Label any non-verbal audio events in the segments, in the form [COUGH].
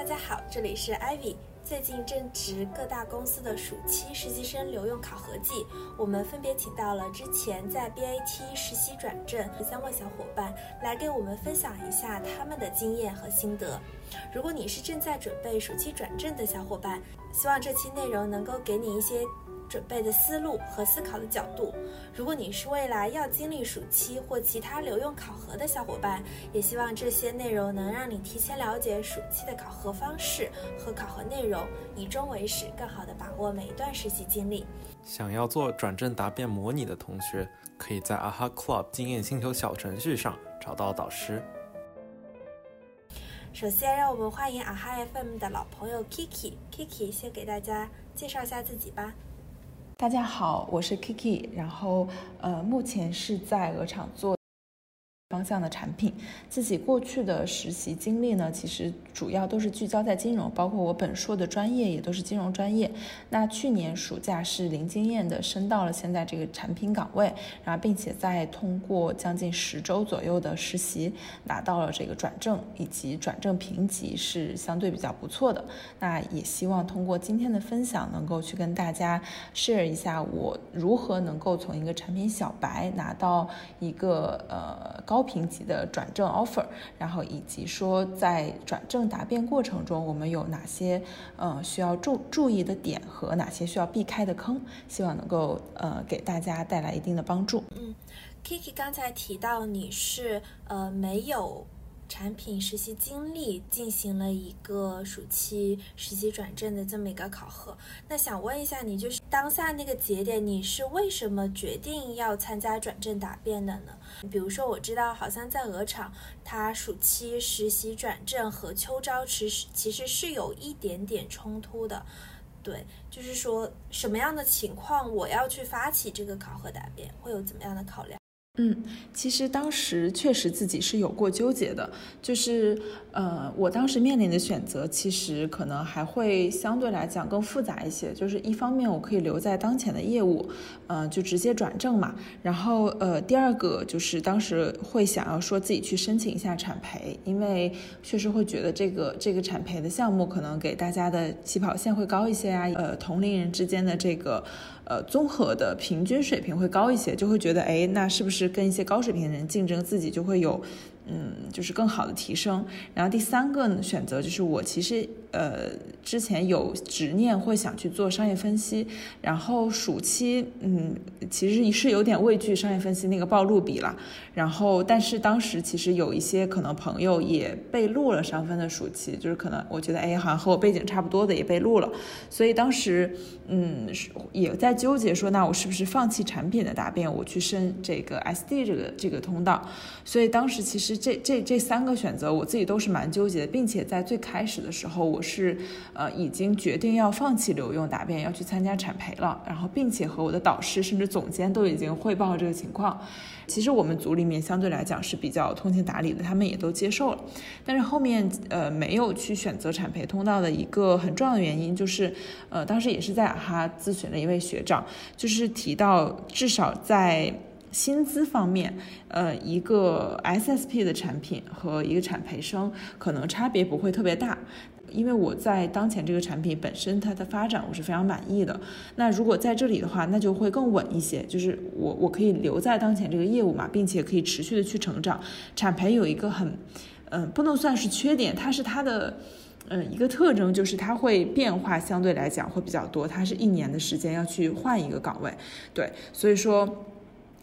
大家好，这里是 Ivy。最近正值各大公司的暑期实习生留用考核季，我们分别请到了之前在 BAT 实习转正的三位小伙伴，来给我们分享一下他们的经验和心得。如果你是正在准备暑期转正的小伙伴，希望这期内容能够给你一些。准备的思路和思考的角度。如果你是未来要经历暑期或其他留用考核的小伙伴，也希望这些内容能让你提前了解暑期的考核方式和考核内容，以终为始，更好的把握每一段实习经历。想要做转正答辩模拟的同学，可以在 AHA Club 经验星球小程序上找到导师。首先，让我们欢迎 AHA FM 的老朋友 Kiki。Kiki 先给大家介绍一下自己吧。大家好，我是 Kiki，然后呃，目前是在鹅厂做。方向的产品，自己过去的实习经历呢，其实主要都是聚焦在金融，包括我本硕的专业也都是金融专业。那去年暑假是零经验的升到了现在这个产品岗位，然后并且在通过将近十周左右的实习，拿到了这个转正以及转正评级是相对比较不错的。那也希望通过今天的分享，能够去跟大家 share 一下我如何能够从一个产品小白拿到一个呃高。高评级的转正 offer，然后以及说在转正答辩过程中，我们有哪些呃需要注注意的点和哪些需要避开的坑，希望能够呃给大家带来一定的帮助。嗯，Kiki 刚才提到你是呃没有。产品实习经历进行了一个暑期实习转正的这么一个考核，那想问一下你，就是当下那个节点，你是为什么决定要参加转正答辩的呢？比如说，我知道好像在鹅厂，它暑期实习转正和秋招其实其实是有一点点冲突的，对，就是说什么样的情况我要去发起这个考核答辩，会有怎么样的考量？嗯，其实当时确实自己是有过纠结的，就是呃，我当时面临的选择其实可能还会相对来讲更复杂一些。就是一方面我可以留在当前的业务，嗯，就直接转正嘛。然后呃，第二个就是当时会想要说自己去申请一下产培，因为确实会觉得这个这个产培的项目可能给大家的起跑线会高一些啊，呃，同龄人之间的这个。呃，综合的平均水平会高一些，就会觉得，哎，那是不是跟一些高水平的人竞争，自己就会有，嗯，就是更好的提升。然后第三个，选择就是我其实。呃，之前有执念会想去做商业分析，然后暑期，嗯，其实是有点畏惧商业分析那个暴露比了。然后，但是当时其实有一些可能朋友也被录了商分的暑期，就是可能我觉得，哎，好像和我背景差不多的也被录了。所以当时，嗯，也在纠结说，那我是不是放弃产品的答辩，我去申这个 SD 这个这个通道？所以当时其实这这这三个选择，我自己都是蛮纠结的，并且在最开始的时候，我。是，呃，已经决定要放弃留用答辩，要去参加产培了。然后，并且和我的导师甚至总监都已经汇报了这个情况。其实我们组里面相对来讲是比较通情达理的，他们也都接受了。但是后面，呃，没有去选择产培通道的一个很重要的原因，就是，呃，当时也是在哈咨询了一位学长，就是提到至少在。薪资方面，呃，一个 SSP 的产品和一个产培生可能差别不会特别大，因为我在当前这个产品本身它的发展我是非常满意的。那如果在这里的话，那就会更稳一些，就是我我可以留在当前这个业务嘛，并且可以持续的去成长。产培有一个很，嗯，不能算是缺点，它是它的，嗯，一个特征就是它会变化相对来讲会比较多，它是一年的时间要去换一个岗位，对，所以说。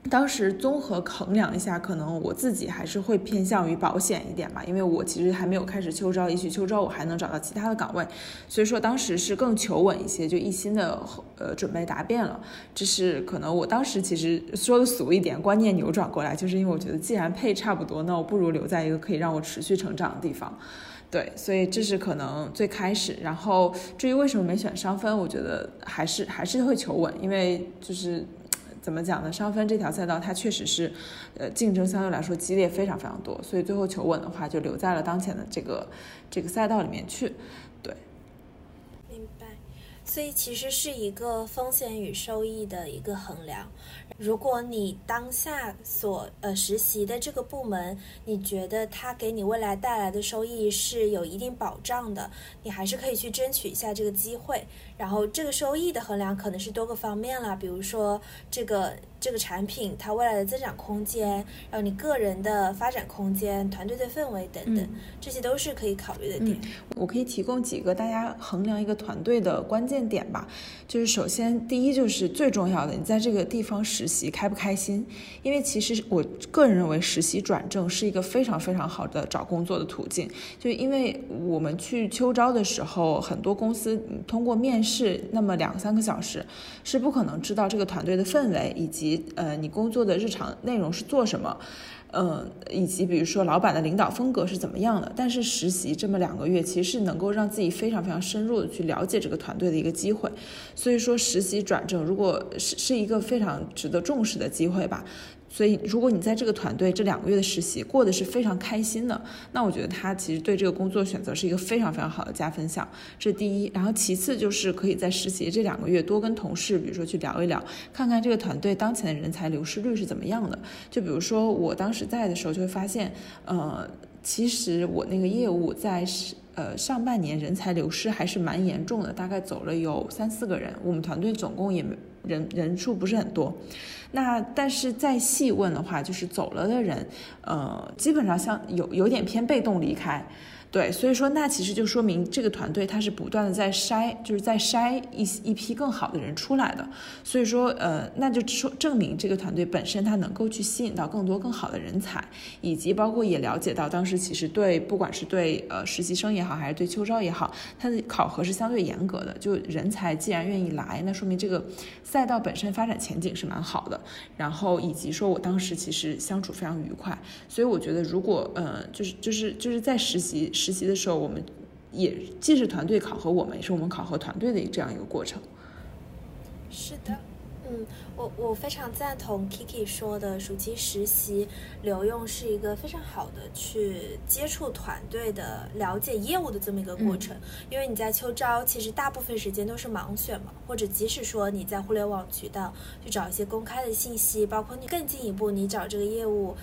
当时综合衡量一下，可能我自己还是会偏向于保险一点吧，因为我其实还没有开始秋招，也许秋招我还能找到其他的岗位，所以说当时是更求稳一些，就一心的呃准备答辩了。这是可能我当时其实说的俗一点，观念扭转过来，就是因为我觉得既然配差不多，那我不如留在一个可以让我持续成长的地方。对，所以这是可能最开始。然后至于为什么没选商分，我觉得还是还是会求稳，因为就是。怎么讲呢？商分这条赛道，它确实是，呃，竞争相对来说激烈非常非常多，所以最后求稳的话，就留在了当前的这个这个赛道里面去。对，明白。所以其实是一个风险与收益的一个衡量。如果你当下所呃实习的这个部门，你觉得它给你未来带来的收益是有一定保障的，你还是可以去争取一下这个机会。然后这个收益的衡量可能是多个方面了，比如说这个这个产品它未来的增长空间，然后你个人的发展空间、团队的氛围等等，这些都是可以考虑的点。我可以提供几个大家衡量一个团队的关键点吧，就是首先第一就是最重要的，你在这个地方实习开不开心？因为其实我个人认为实习转正是一个非常非常好的找工作的途径，就因为我们去秋招的时候，很多公司通过面试。是那么两三个小时，是不可能知道这个团队的氛围以及呃你工作的日常内容是做什么，嗯，以及比如说老板的领导风格是怎么样的。但是实习这么两个月，其实是能够让自己非常非常深入的去了解这个团队的一个机会。所以说实习转正，如果是是一个非常值得重视的机会吧。所以，如果你在这个团队这两个月的实习过得是非常开心的，那我觉得他其实对这个工作选择是一个非常非常好的加分项。这是第一。然后其次就是可以在实习这两个月多跟同事，比如说去聊一聊，看看这个团队当前的人才流失率是怎么样的。就比如说我当时在的时候，就会发现，呃，其实我那个业务在是呃上半年人才流失还是蛮严重的，大概走了有三四个人。我们团队总共也没人人数不是很多。那但是再细问的话，就是走了的人，呃，基本上像有有点偏被动离开。对，所以说那其实就说明这个团队它是不断的在筛，就是在筛一一批更好的人出来的。所以说，呃，那就说证明这个团队本身它能够去吸引到更多更好的人才，以及包括也了解到当时其实对不管是对呃实习生也好，还是对秋招也好，它的考核是相对严格的。就人才既然愿意来，那说明这个赛道本身发展前景是蛮好的。然后以及说我当时其实相处非常愉快，所以我觉得如果呃就是就是就是在实习。实习的时候，我们也既是团队考核我们，也是我们考核团队的这样一个过程。是的，嗯，我我非常赞同 Kiki 说的，暑期实习留用是一个非常好的去接触团队的、了解业务的这么一个过程。因为你在秋招，其实大部分时间都是盲选嘛，或者即使说你在互联网渠道去找一些公开的信息，包括你更进一步，你找这个业务。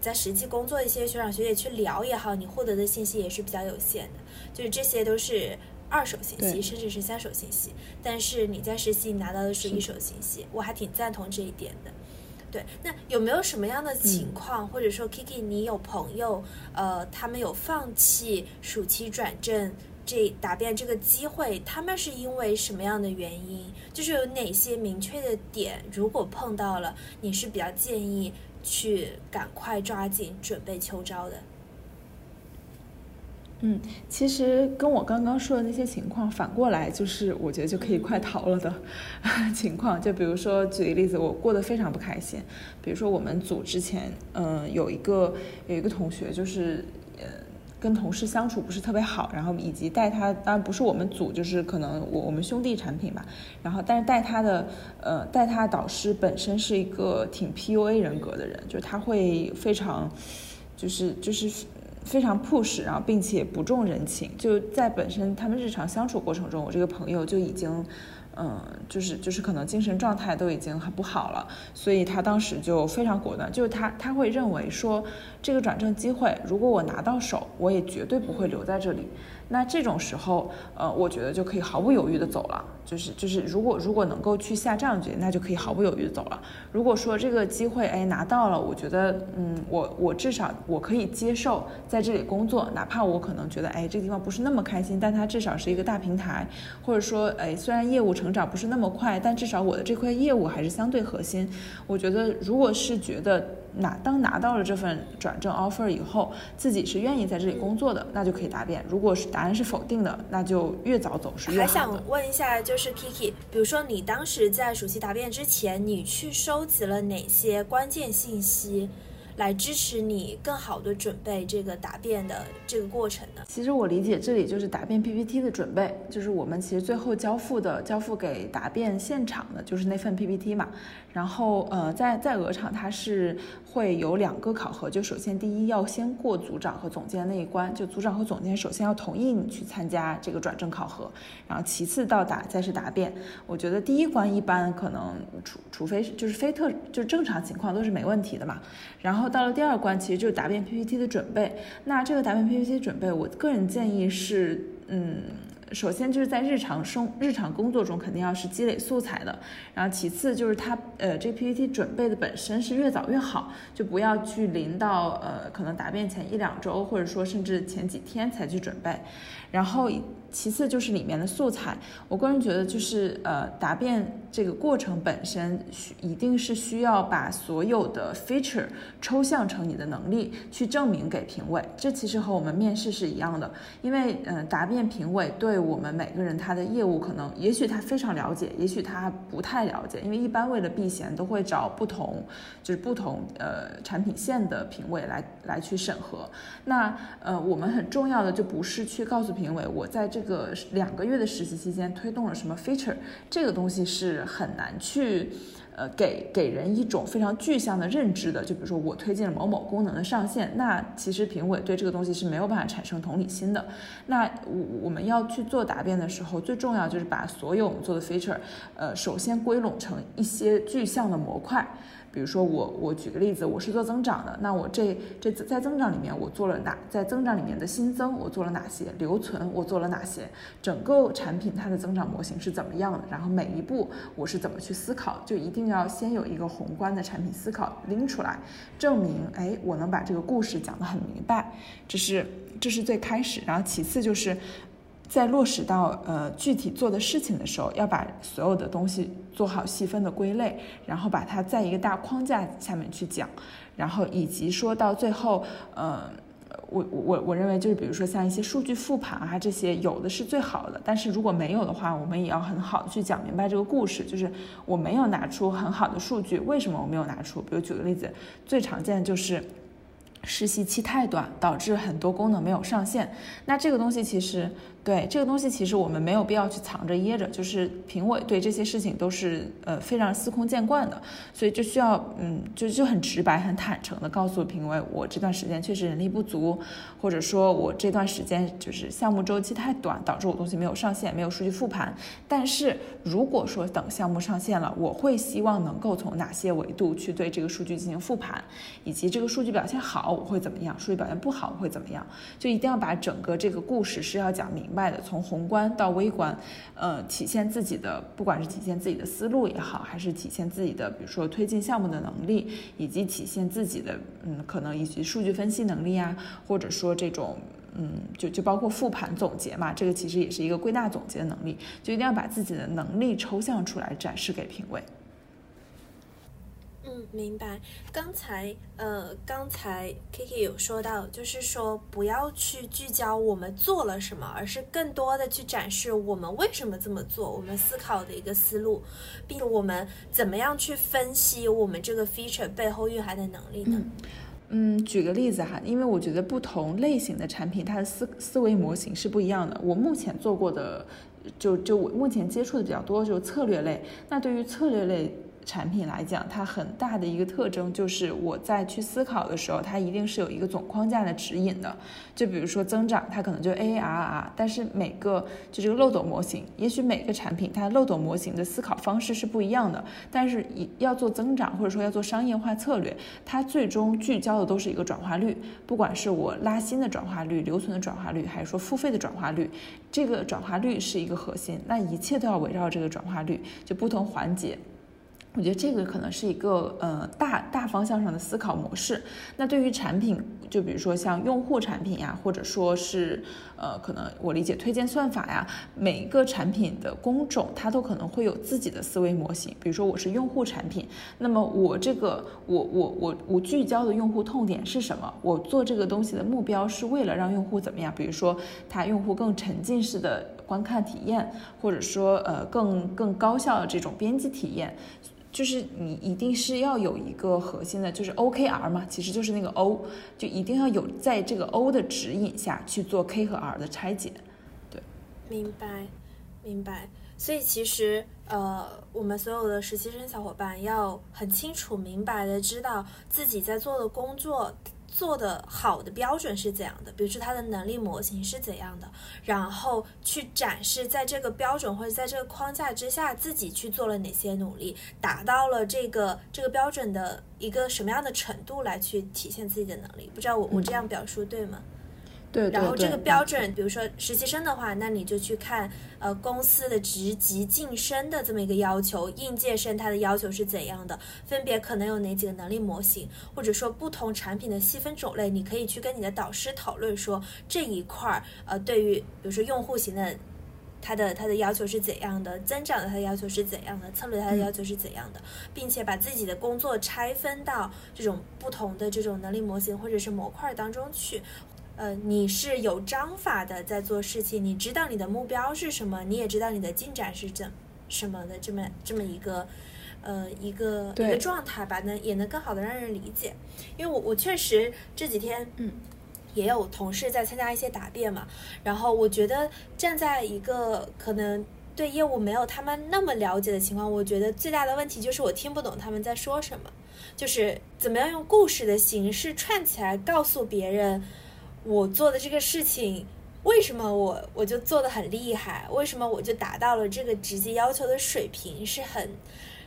在实际工作一些学长学姐去聊也好，你获得的信息也是比较有限的，就是这些都是二手信息，甚至是三手信息。但是你在实习拿到的是一手信息，我还挺赞同这一点的。对，那有没有什么样的情况，或者说 Kiki，你有朋友，呃，他们有放弃暑期转正这答辩这个机会，他们是因为什么样的原因？就是有哪些明确的点，如果碰到了，你是比较建议。去赶快抓紧准备秋招的。嗯，其实跟我刚刚说的那些情况反过来，就是我觉得就可以快逃了的 [LAUGHS] 情况。就比如说举个例子，我过得非常不开心。比如说我们组之前，嗯，有一个有一个同学，就是呃。跟同事相处不是特别好，然后以及带他，当然不是我们组，就是可能我我们兄弟产品吧。然后，但是带他的，呃，带他的导师本身是一个挺 PUA 人格的人，就是他会非常，就是就是非常 push，然后并且不重人情。就在本身他们日常相处过程中，我这个朋友就已经。嗯，就是就是可能精神状态都已经很不好了，所以他当时就非常果断，就是他他会认为说这个转正机会，如果我拿到手，我也绝对不会留在这里。那这种时候，呃，我觉得就可以毫不犹豫的走了。就是就是，如果如果能够去下这样决定，那就可以毫不犹豫的走了。如果说这个机会哎拿到了，我觉得嗯，我我至少我可以接受在这里工作，哪怕我可能觉得哎这个地方不是那么开心，但它至少是一个大平台，或者说哎虽然业务成长不是那么快，但至少我的这块业务还是相对核心。我觉得如果是觉得。拿当拿到了这份转正 offer 以后，自己是愿意在这里工作的，那就可以答辩。如果是答案是否定的，那就越早走是越好还想问一下，就是 Kiki，比如说你当时在暑期答辩之前，你去收集了哪些关键信息，来支持你更好的准备这个答辩的这个过程呢？其实我理解这里就是答辩 PPT 的准备，就是我们其实最后交付的交付给答辩现场的就是那份 PPT 嘛。然后呃，在在鹅厂它是会有两个考核，就首先第一要先过组长和总监那一关，就组长和总监首先要同意你去参加这个转正考核，然后其次到答再是答辩。我觉得第一关一般可能除除非是就是非特就是正常情况都是没问题的嘛。然后到了第二关，其实就是答辩 PPT 的准备。那这个答辩 PPT 准备，我个人建议是嗯。首先就是在日常生日常工作中肯定要是积累素材的，然后其次就是它呃这 PPT 准备的本身是越早越好，就不要去临到呃可能答辩前一两周或者说甚至前几天才去准备，然后。其次就是里面的素材，我个人觉得就是呃答辩这个过程本身需一定是需要把所有的 feature 抽象成你的能力去证明给评委，这其实和我们面试是一样的，因为嗯答辩评委对我们每个人他的业务可能也许他非常了解，也许他不太了解，因为一般为了避嫌都会找不同就是不同呃产品线的评委来来去审核，那呃我们很重要的就不是去告诉评委我在这。个两个月的实习期间推动了什么 feature？这个东西是很难去，呃，给给人一种非常具象的认知的。就比如说我推荐了某某功能的上线，那其实评委对这个东西是没有办法产生同理心的。那我我们要去做答辩的时候，最重要就是把所有我们做的 feature，呃，首先归拢成一些具象的模块。比如说我我举个例子，我是做增长的，那我这这在增长里面我做了哪？在增长里面的新增我做了哪些？留存我做了哪些？整个产品它的增长模型是怎么样的？然后每一步我是怎么去思考？就一定要先有一个宏观的产品思考拎出来，证明哎我能把这个故事讲得很明白，这是这是最开始，然后其次就是。在落实到呃具体做的事情的时候，要把所有的东西做好细分的归类，然后把它在一个大框架下面去讲，然后以及说到最后，呃，我我我认为就是比如说像一些数据复盘啊这些有的是最好的，但是如果没有的话，我们也要很好的去讲明白这个故事，就是我没有拿出很好的数据，为什么我没有拿出？比如举个例子，最常见的就是实习期太短，导致很多功能没有上线，那这个东西其实。对这个东西，其实我们没有必要去藏着掖着，就是评委对这些事情都是呃非常司空见惯的，所以就需要嗯就就很直白、很坦诚的告诉评委，我这段时间确实人力不足，或者说我这段时间就是项目周期太短，导致我东西没有上线，没有数据复盘。但是如果说等项目上线了，我会希望能够从哪些维度去对这个数据进行复盘，以及这个数据表现好我会怎么样，数据表现不好我会怎么样，就一定要把整个这个故事是要讲明。外的从宏观到微观，呃，体现自己的，不管是体现自己的思路也好，还是体现自己的，比如说推进项目的能力，以及体现自己的，嗯，可能以及数据分析能力啊，或者说这种，嗯，就就包括复盘总结嘛，这个其实也是一个归纳总结的能力，就一定要把自己的能力抽象出来展示给评委。嗯，明白。刚才呃，刚才 Kiki 有说到，就是说不要去聚焦我们做了什么，而是更多的去展示我们为什么这么做，我们思考的一个思路，并我们怎么样去分析我们这个 feature 背后蕴含的能力呢？嗯，举个例子哈，因为我觉得不同类型的产品，它的思思维模型是不一样的。我目前做过的，就就我目前接触的比较多，就是策略类。那对于策略类。产品来讲，它很大的一个特征就是我在去思考的时候，它一定是有一个总框架的指引的。就比如说增长，它可能就 AARR，但是每个就这个漏斗模型，也许每个产品它漏斗模型的思考方式是不一样的。但是要做增长或者说要做商业化策略，它最终聚焦的都是一个转化率，不管是我拉新的转化率、留存的转化率，还是说付费的转化率，这个转化率是一个核心。那一切都要围绕这个转化率，就不同环节。我觉得这个可能是一个呃大大方向上的思考模式。那对于产品，就比如说像用户产品呀，或者说是呃可能我理解推荐算法呀，每一个产品的工种它都可能会有自己的思维模型。比如说我是用户产品，那么我这个我我我我聚焦的用户痛点是什么？我做这个东西的目标是为了让用户怎么样？比如说他用户更沉浸式的观看体验，或者说呃更更高效的这种编辑体验。就是你一定是要有一个核心的，就是 OKR 嘛，其实就是那个 O，就一定要有在这个 O 的指引下去做 K 和 R 的拆解。对，明白，明白。所以其实，呃，我们所有的实习生小伙伴要很清楚、明白的知道自己在做的工作做的好的标准是怎样的，比如说他的能力模型是怎样的，然后去展示在这个标准或者在这个框架之下自己去做了哪些努力，达到了这个这个标准的一个什么样的程度来去体现自己的能力。不知道我我这样表述对吗？对，然后这个标准，比如说实习生的话，那你就去看呃公司的职级晋升的这么一个要求，应届生他的要求是怎样的，分别可能有哪几个能力模型，或者说不同产品的细分种类，你可以去跟你的导师讨论说这一块儿呃对于比如说用户型的，它的它的要求是怎样的，增长的它的要求是怎样的，策略它的要求是怎样的，并且把自己的工作拆分到这种不同的这种能力模型或者是模块当中去。呃，你是有章法的在做事情，你知道你的目标是什么，你也知道你的进展是怎什么的，这么这么一个，呃，一个一个状态吧，能也能更好的让人理解。因为我我确实这几天，嗯，也有同事在参加一些答辩嘛，然后我觉得站在一个可能对业务没有他们那么了解的情况，我觉得最大的问题就是我听不懂他们在说什么，就是怎么样用故事的形式串起来告诉别人。我做的这个事情，为什么我我就做的很厉害？为什么我就达到了这个直接要求的水平？是很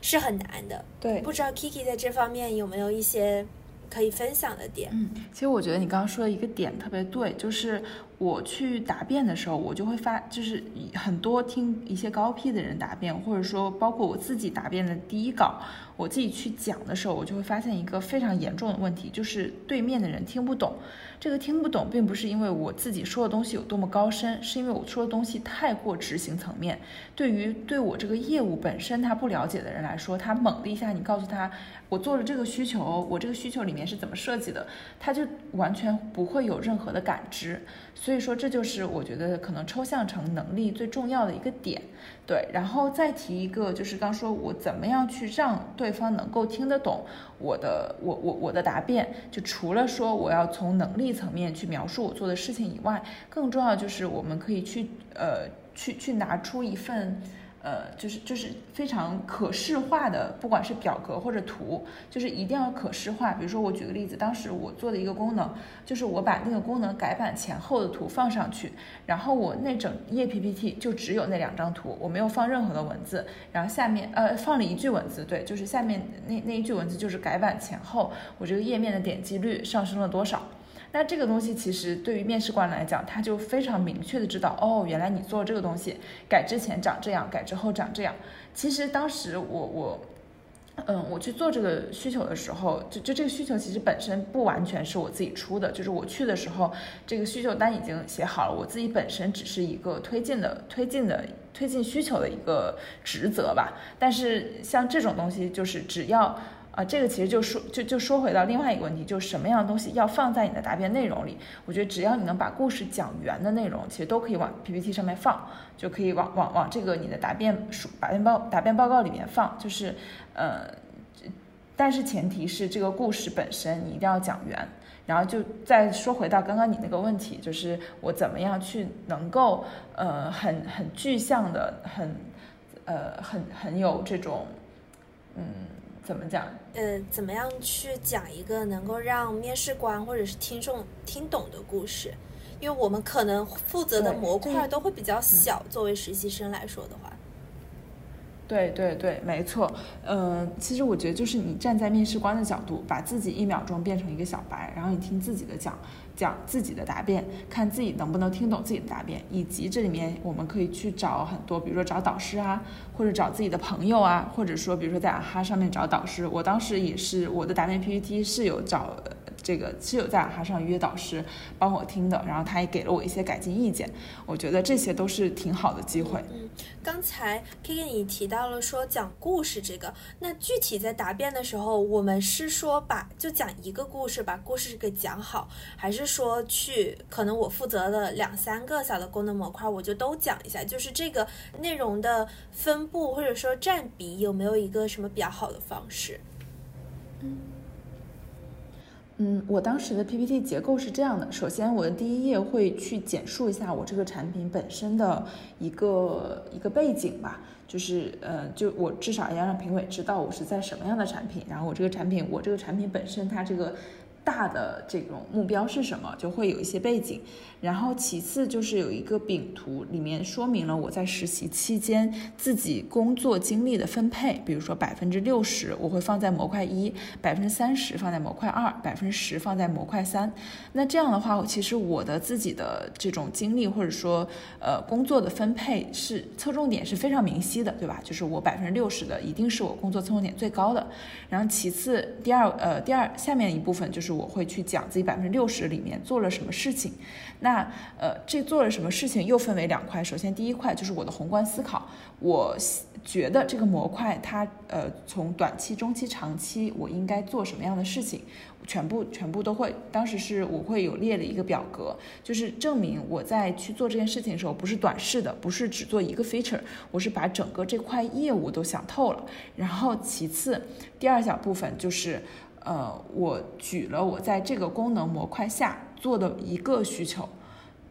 是很难的。对，不知道 Kiki 在这方面有没有一些可以分享的点？嗯，其实我觉得你刚刚说的一个点特别对，就是我去答辩的时候，我就会发，就是很多听一些高 P 的人答辩，或者说包括我自己答辩的第一稿，我自己去讲的时候，我就会发现一个非常严重的问题，就是对面的人听不懂。这个听不懂，并不是因为我自己说的东西有多么高深，是因为我说的东西太过执行层面。对于对我这个业务本身他不了解的人来说，他猛的一下你告诉他，我做了这个需求，我这个需求里面是怎么设计的，他就完全不会有任何的感知。所以说，这就是我觉得可能抽象成能力最重要的一个点。对，然后再提一个，就是刚说我怎么样去让对方能够听得懂我的我我我的答辩，就除了说我要从能力层面去描述我做的事情以外，更重要就是我们可以去呃去去拿出一份。呃，就是就是非常可视化的，不管是表格或者图，就是一定要可视化。比如说，我举个例子，当时我做的一个功能，就是我把那个功能改版前后的图放上去，然后我那整页 PPT 就只有那两张图，我没有放任何的文字，然后下面呃放了一句文字，对，就是下面那那一句文字就是改版前后我这个页面的点击率上升了多少。那这个东西其实对于面试官来讲，他就非常明确的知道，哦，原来你做这个东西改之前长这样，改之后长这样。其实当时我我，嗯，我去做这个需求的时候，就就这个需求其实本身不完全是我自己出的，就是我去的时候，这个需求单已经写好了，我自己本身只是一个推进的推进的推进需求的一个职责吧。但是像这种东西，就是只要。啊，这个其实就说就就说回到另外一个问题，就是什么样的东西要放在你的答辩内容里？我觉得只要你能把故事讲圆的内容，其实都可以往 PPT 上面放，就可以往往往这个你的答辩书答辩报答辩报告里面放。就是，呃，但是前提是这个故事本身你一定要讲圆。然后就再说回到刚刚你那个问题，就是我怎么样去能够呃很很具象的很呃很很有这种嗯。怎么讲？呃，怎么样去讲一个能够让面试官或者是听众听懂的故事？因为我们可能负责的模块都会比较小，作为实习生来说的话。对对对，没错。嗯，其实我觉得就是你站在面试官的角度，把自己一秒钟变成一个小白，然后你听自己的讲。讲自己的答辩，看自己能不能听懂自己的答辩，以及这里面我们可以去找很多，比如说找导师啊，或者找自己的朋友啊，或者说比如说在啊哈上面找导师。我当时也是我的答辩 PPT 是有找这个是有在哈上约导师帮我听的，然后他也给了我一些改进意见，我觉得这些都是挺好的机会。嗯，刚才 K K 你提到了说讲故事这个，那具体在答辩的时候，我们是说把就讲一个故事，把故事给讲好，还是说去可能我负责的两三个小的功能模块，我就都讲一下，就是这个内容的分布或者说占比有没有一个什么比较好的方式？嗯。嗯，我当时的 PPT 结构是这样的：首先，我的第一页会去简述一下我这个产品本身的一个一个背景吧，就是呃，就我至少要让评委知道我是在什么样的产品，然后我这个产品，我这个产品本身它这个。大的这种目标是什么，就会有一些背景，然后其次就是有一个饼图，里面说明了我在实习期间自己工作经历的分配，比如说百分之六十我会放在模块一，百分之三十放在模块二，百分之十放在模块三。那这样的话，其实我的自己的这种经历或者说呃工作的分配是侧重点是非常明晰的，对吧？就是我百分之六十的一定是我工作侧重点最高的，然后其次第二呃第二下面一部分就是。我会去讲自己百分之六十里面做了什么事情，那呃，这做了什么事情又分为两块。首先第一块就是我的宏观思考，我觉得这个模块它呃从短期、中期、长期我应该做什么样的事情，全部全部都会。当时是我会有列了一个表格，就是证明我在去做这件事情的时候不是短视的，不是只做一个 feature，我是把整个这块业务都想透了。然后其次第二小部分就是。呃，我举了我在这个功能模块下做的一个需求，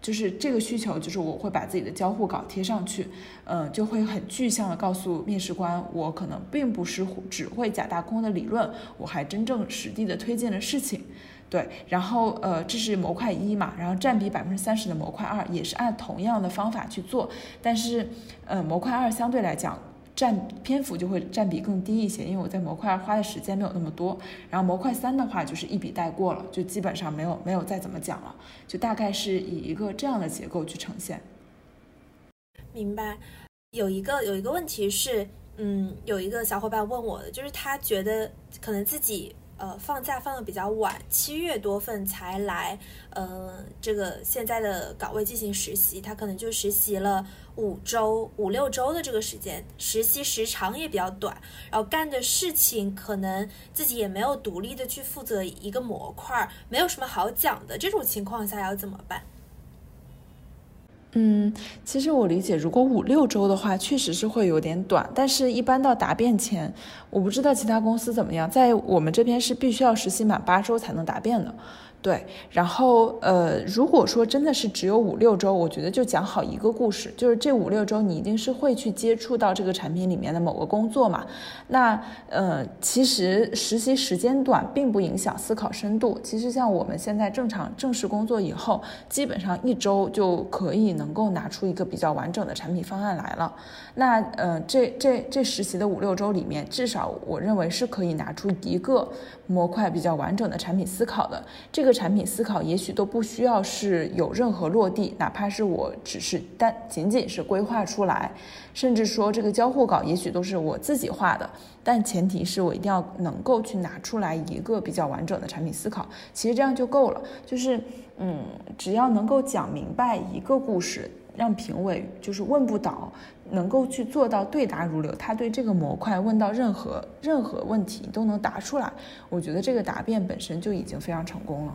就是这个需求就是我会把自己的交互稿贴上去，嗯，就会很具象的告诉面试官，我可能并不是只会假大空的理论，我还真正实地的推荐了事情，对，然后呃，这是模块一嘛，然后占比百分之三十的模块二也是按同样的方法去做，但是呃，模块二相对来讲。占篇幅就会占比更低一些，因为我在模块花的时间没有那么多。然后模块三的话就是一笔带过了，就基本上没有没有再怎么讲了，就大概是以一个这样的结构去呈现。明白。有一个有一个问题是，嗯，有一个小伙伴问我的，就是他觉得可能自己。呃，放假放的比较晚，七月多份才来，呃，这个现在的岗位进行实习，他可能就实习了五周、五六周的这个时间，实习时长也比较短，然后干的事情可能自己也没有独立的去负责一个模块，没有什么好讲的，这种情况下要怎么办？嗯，其实我理解，如果五六周的话，确实是会有点短。但是，一般到答辩前，我不知道其他公司怎么样，在我们这边是必须要实习满八周才能答辩的。对，然后呃，如果说真的是只有五六周，我觉得就讲好一个故事，就是这五六周你一定是会去接触到这个产品里面的某个工作嘛。那呃，其实实习时间短并不影响思考深度。其实像我们现在正常正式工作以后，基本上一周就可以能够拿出一个比较完整的产品方案来了。那呃，这这这实习的五六周里面，至少我认为是可以拿出一个模块比较完整的产品思考的。这个产品思考也许都不需要是有任何落地，哪怕是我只是单仅仅是规划出来，甚至说这个交互稿也许都是我自己画的，但前提是我一定要能够去拿出来一个比较完整的产品思考。其实这样就够了，就是嗯，只要能够讲明白一个故事。让评委就是问不倒，能够去做到对答如流。他对这个模块问到任何任何问题都能答出来，我觉得这个答辩本身就已经非常成功了。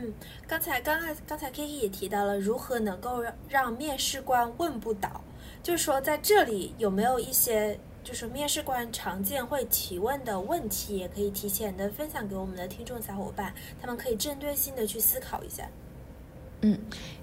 嗯，刚才刚刚刚才 Kiki 也提到了如何能够让面试官问不倒，就是说在这里有没有一些就是面试官常见会提问的问题，也可以提前的分享给我们的听众小伙伴，他们可以针对性的去思考一下。嗯，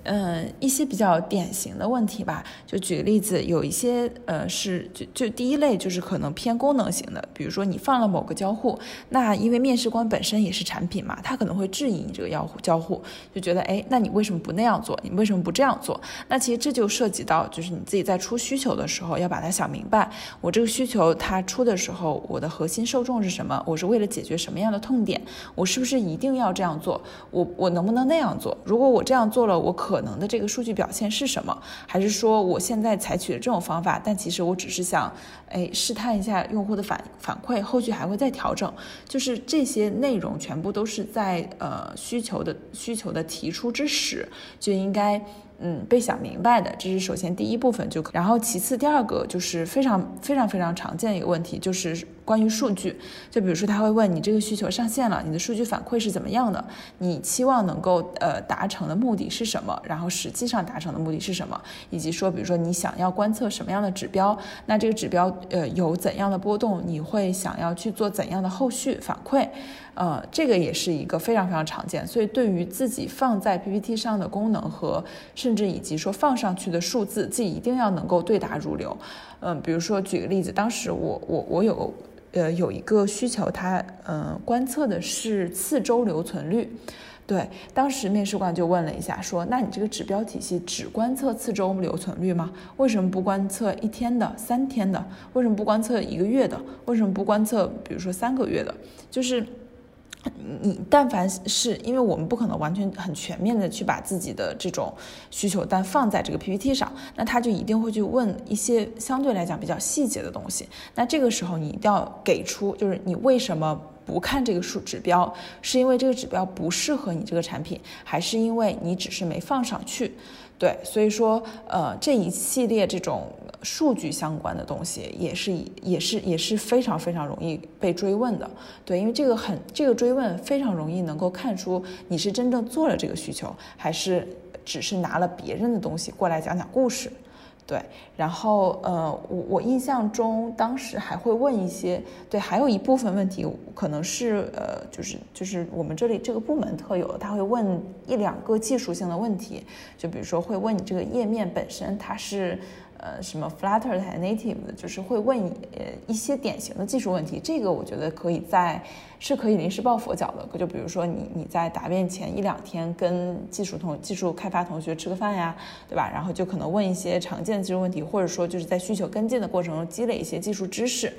呃，一些比较典型的问题吧，就举个例子，有一些呃是就就第一类就是可能偏功能型的，比如说你放了某个交互，那因为面试官本身也是产品嘛，他可能会质疑你这个要交互，就觉得哎，那你为什么不那样做？你为什么不这样做？那其实这就涉及到就是你自己在出需求的时候要把它想明白，我这个需求它出的时候，我的核心受众是什么？我是为了解决什么样的痛点？我是不是一定要这样做？我我能不能那样做？如果我这样。做了，我可能的这个数据表现是什么？还是说我现在采取了这种方法，但其实我只是想，哎，试探一下用户的反反馈，后续还会再调整。就是这些内容全部都是在呃需求的需求的提出之时就应该。嗯，被想明白的，这是首先第一部分就，然后其次第二个就是非常非常非常常见的一个问题，就是关于数据。就比如说他会问你这个需求上线了，你的数据反馈是怎么样的？你期望能够呃达成的目的是什么？然后实际上达成的目的是什么？以及说，比如说你想要观测什么样的指标？那这个指标呃有怎样的波动？你会想要去做怎样的后续反馈？呃，这个也是一个非常非常常见，所以对于自己放在 PPT 上的功能和甚至以及说放上去的数字，自己一定要能够对答如流。嗯，比如说举个例子，当时我我我有呃有一个需求，它嗯观测的是次周留存率，对，当时面试官就问了一下，说那你这个指标体系只观测次周留存率吗？为什么不观测一天的、三天的？为什么不观测一个月的？为什么不观测比如说三个月的？就是。你但凡是因为我们不可能完全很全面的去把自己的这种需求单放在这个 PPT 上，那他就一定会去问一些相对来讲比较细节的东西。那这个时候你一定要给出，就是你为什么不看这个数指标？是因为这个指标不适合你这个产品，还是因为你只是没放上去？对，所以说，呃，这一系列这种数据相关的东西，也是也是也是非常非常容易被追问的。对，因为这个很这个追问非常容易能够看出你是真正做了这个需求，还是只是拿了别人的东西过来讲讲故事。对，然后呃，我我印象中当时还会问一些，对，还有一部分问题可能是呃，就是就是我们这里这个部门特有的，他会问一两个技术性的问题，就比如说会问你这个页面本身它是。呃，什么 Flutter 还 Native 的，就是会问呃一些典型的技术问题。这个我觉得可以在是可以临时抱佛脚的。就比如说你你在答辩前一两天跟技术同技术开发同学吃个饭呀，对吧？然后就可能问一些常见的技术问题，或者说就是在需求跟进的过程中积累一些技术知识。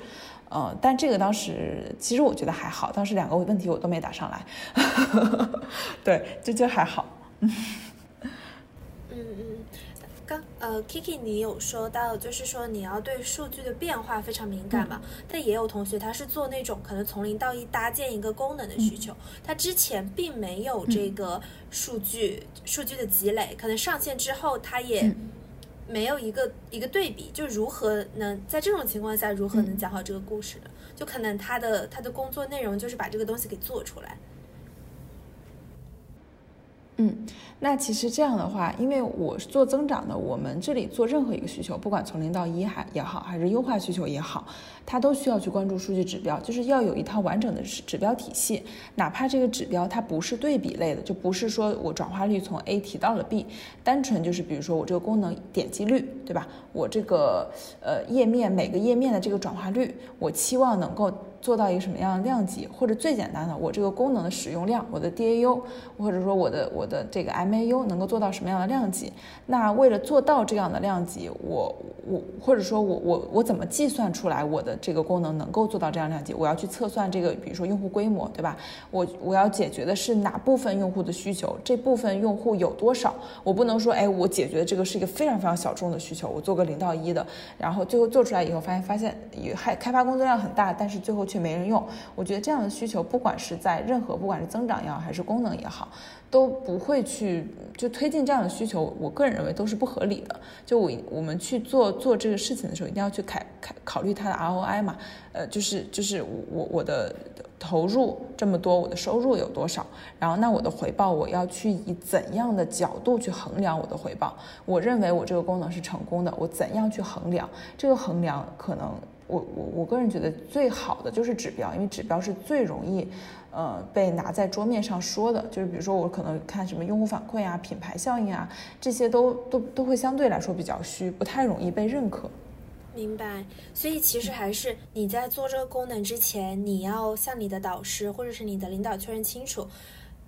嗯，但这个当时其实我觉得还好，当时两个问题我都没答上来。[LAUGHS] 对，这就还好。[LAUGHS] 嗯嗯刚呃，Kiki，你有说到，就是说你要对数据的变化非常敏感嘛？但也有同学他是做那种可能从零到一搭建一个功能的需求，他之前并没有这个数据数据的积累，可能上线之后他也没有一个一个对比，就如何能在这种情况下如何能讲好这个故事呢？就可能他的他的工作内容就是把这个东西给做出来。嗯，那其实这样的话，因为我是做增长的，我们这里做任何一个需求，不管从零到一还也好，还是优化需求也好，它都需要去关注数据指标，就是要有一套完整的指标体系。哪怕这个指标它不是对比类的，就不是说我转化率从 A 提到了 B，单纯就是比如说我这个功能点击率，对吧？我这个呃页面每个页面的这个转化率，我期望能够。做到一个什么样的量级，或者最简单的，我这个功能的使用量，我的 DAU，或者说我的我的这个 MAU 能够做到什么样的量级？那为了做到这样的量级，我我或者说我我我怎么计算出来我的这个功能能够做到这样量级？我要去测算这个，比如说用户规模，对吧？我我要解决的是哪部分用户的需求？这部分用户有多少？我不能说，哎，我解决的这个是一个非常非常小众的需求，我做个零到一的，然后最后做出来以后发现发现也还开发工作量很大，但是最后。却没人用，我觉得这样的需求，不管是在任何，不管是增长也好，还是功能也好，都不会去就推进这样的需求。我个人认为都是不合理的。就我我们去做做这个事情的时候，一定要去考考考虑它的 ROI 嘛，呃，就是就是我我的投入这么多，我的收入有多少？然后那我的回报，我要去以怎样的角度去衡量我的回报？我认为我这个功能是成功的，我怎样去衡量？这个衡量可能。我我我个人觉得最好的就是指标，因为指标是最容易，呃，被拿在桌面上说的。就是比如说我可能看什么用户反馈啊、品牌效应啊，这些都都都会相对来说比较虚，不太容易被认可。明白。所以其实还是你在做这个功能之前，你要向你的导师或者是你的领导确认清楚，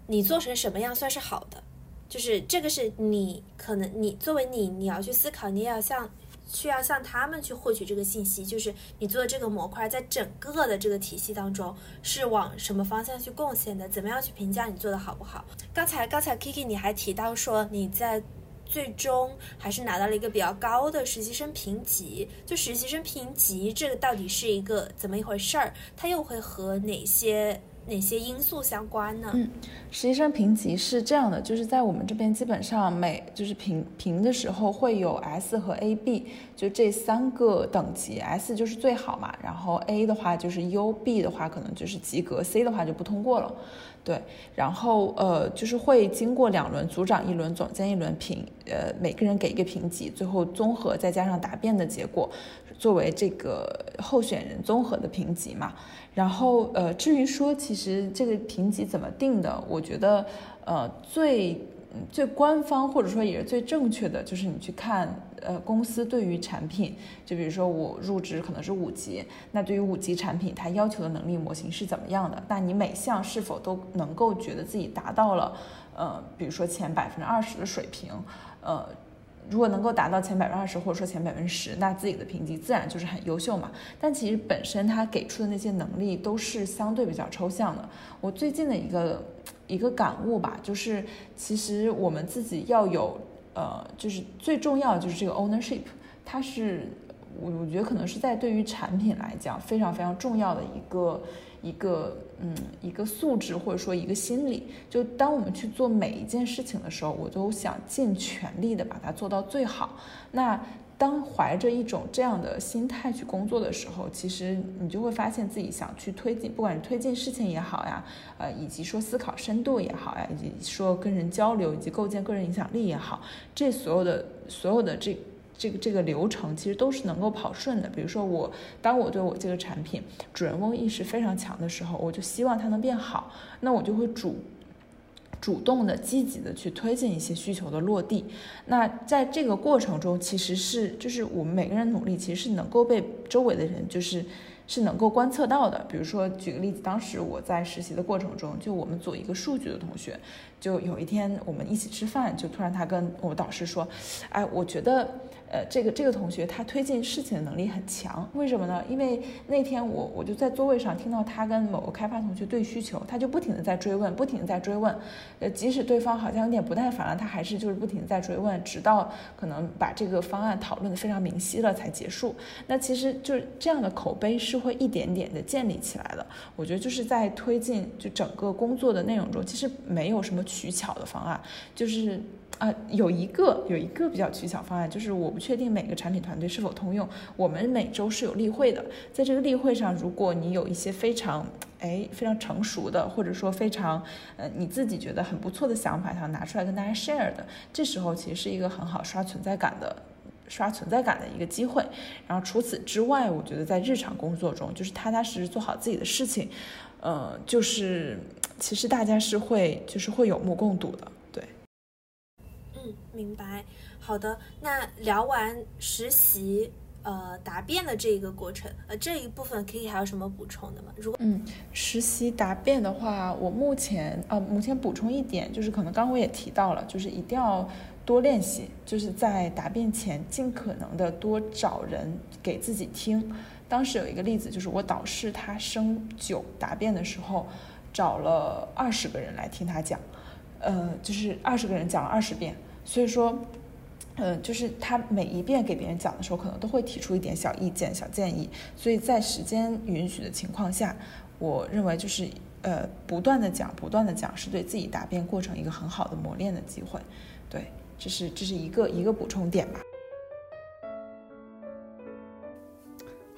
你做成什么样算是好的。就是这个是你可能你作为你你要去思考，你也要向。需要向他们去获取这个信息，就是你做的这个模块在整个的这个体系当中是往什么方向去贡献的？怎么样去评价你做的好不好？刚才刚才 Kiki 你还提到说你在最终还是拿到了一个比较高的实习生评级，就实习生评级这个到底是一个怎么一回事儿？它又会和哪些？哪些因素相关呢？嗯，实习生评级是这样的，就是在我们这边基本上每就是评评的时候会有 S 和 A、B，就这三个等级，S 就是最好嘛，然后 A 的话就是优，B 的话可能就是及格，C 的话就不通过了。对，然后呃就是会经过两轮，组长一轮，总监一轮评，呃每个人给一个评级，最后综合再加上答辩的结果，作为这个候选人综合的评级嘛。然后，呃，至于说其实这个评级怎么定的，我觉得，呃，最最官方或者说也是最正确的，就是你去看，呃，公司对于产品，就比如说我入职可能是五级，那对于五级产品，它要求的能力模型是怎么样的？那你每项是否都能够觉得自己达到了，呃，比如说前百分之二十的水平，呃。如果能够达到前百分之二十，或者说前百分之十，那自己的评级自然就是很优秀嘛。但其实本身他给出的那些能力都是相对比较抽象的。我最近的一个一个感悟吧，就是其实我们自己要有，呃，就是最重要的就是这个 ownership，它是我我觉得可能是在对于产品来讲非常非常重要的一个。一个嗯，一个素质或者说一个心理，就当我们去做每一件事情的时候，我都想尽全力的把它做到最好。那当怀着一种这样的心态去工作的时候，其实你就会发现自己想去推进，不管是推进事情也好呀，呃，以及说思考深度也好呀，以及说跟人交流以及构建个人影响力也好，这所有的所有的这。这个这个流程其实都是能够跑顺的。比如说我，当我对我这个产品主人翁意识非常强的时候，我就希望它能变好，那我就会主主动的、积极的去推进一些需求的落地。那在这个过程中，其实是就是我们每个人努力，其实是能够被周围的人就是是能够观测到的。比如说举个例子，当时我在实习的过程中，就我们组一个数据的同学，就有一天我们一起吃饭，就突然他跟我导师说：“哎，我觉得。”呃，这个这个同学他推进事情的能力很强，为什么呢？因为那天我我就在座位上听到他跟某个开发同学对需求，他就不停的在追问，不停的在追问，呃，即使对方好像有点不耐烦了，他还是就是不停的在追问，直到可能把这个方案讨论的非常明晰了才结束。那其实就是这样的口碑是会一点点的建立起来的。我觉得就是在推进就整个工作的内容中，其实没有什么取巧的方案，就是。啊，有一个有一个比较取巧方案，就是我不确定每个产品团队是否通用。我们每周是有例会的，在这个例会上，如果你有一些非常哎非常成熟的，或者说非常呃你自己觉得很不错的想法，想拿出来跟大家 share 的，这时候其实是一个很好刷存在感的刷存在感的一个机会。然后除此之外，我觉得在日常工作中，就是踏踏实实做好自己的事情，呃，就是其实大家是会就是会有目共睹的。对。嗯明白，好的。那聊完实习，呃，答辩的这一个过程，呃，这一部分可以还有什么补充的吗？如果嗯，实习答辩的话，我目前啊，目前补充一点，就是可能刚我也提到了，就是一定要多练习，就是在答辩前尽可能的多找人给自己听。当时有一个例子，就是我导师他升九答辩的时候，找了二十个人来听他讲，呃，就是二十个人讲了二十遍。所以说，嗯，就是他每一遍给别人讲的时候，可能都会提出一点小意见、小建议。所以在时间允许的情况下，我认为就是呃，不断的讲、不断的讲，是对自己答辩过程一个很好的磨练的机会。对，这是这是一个一个补充点吧。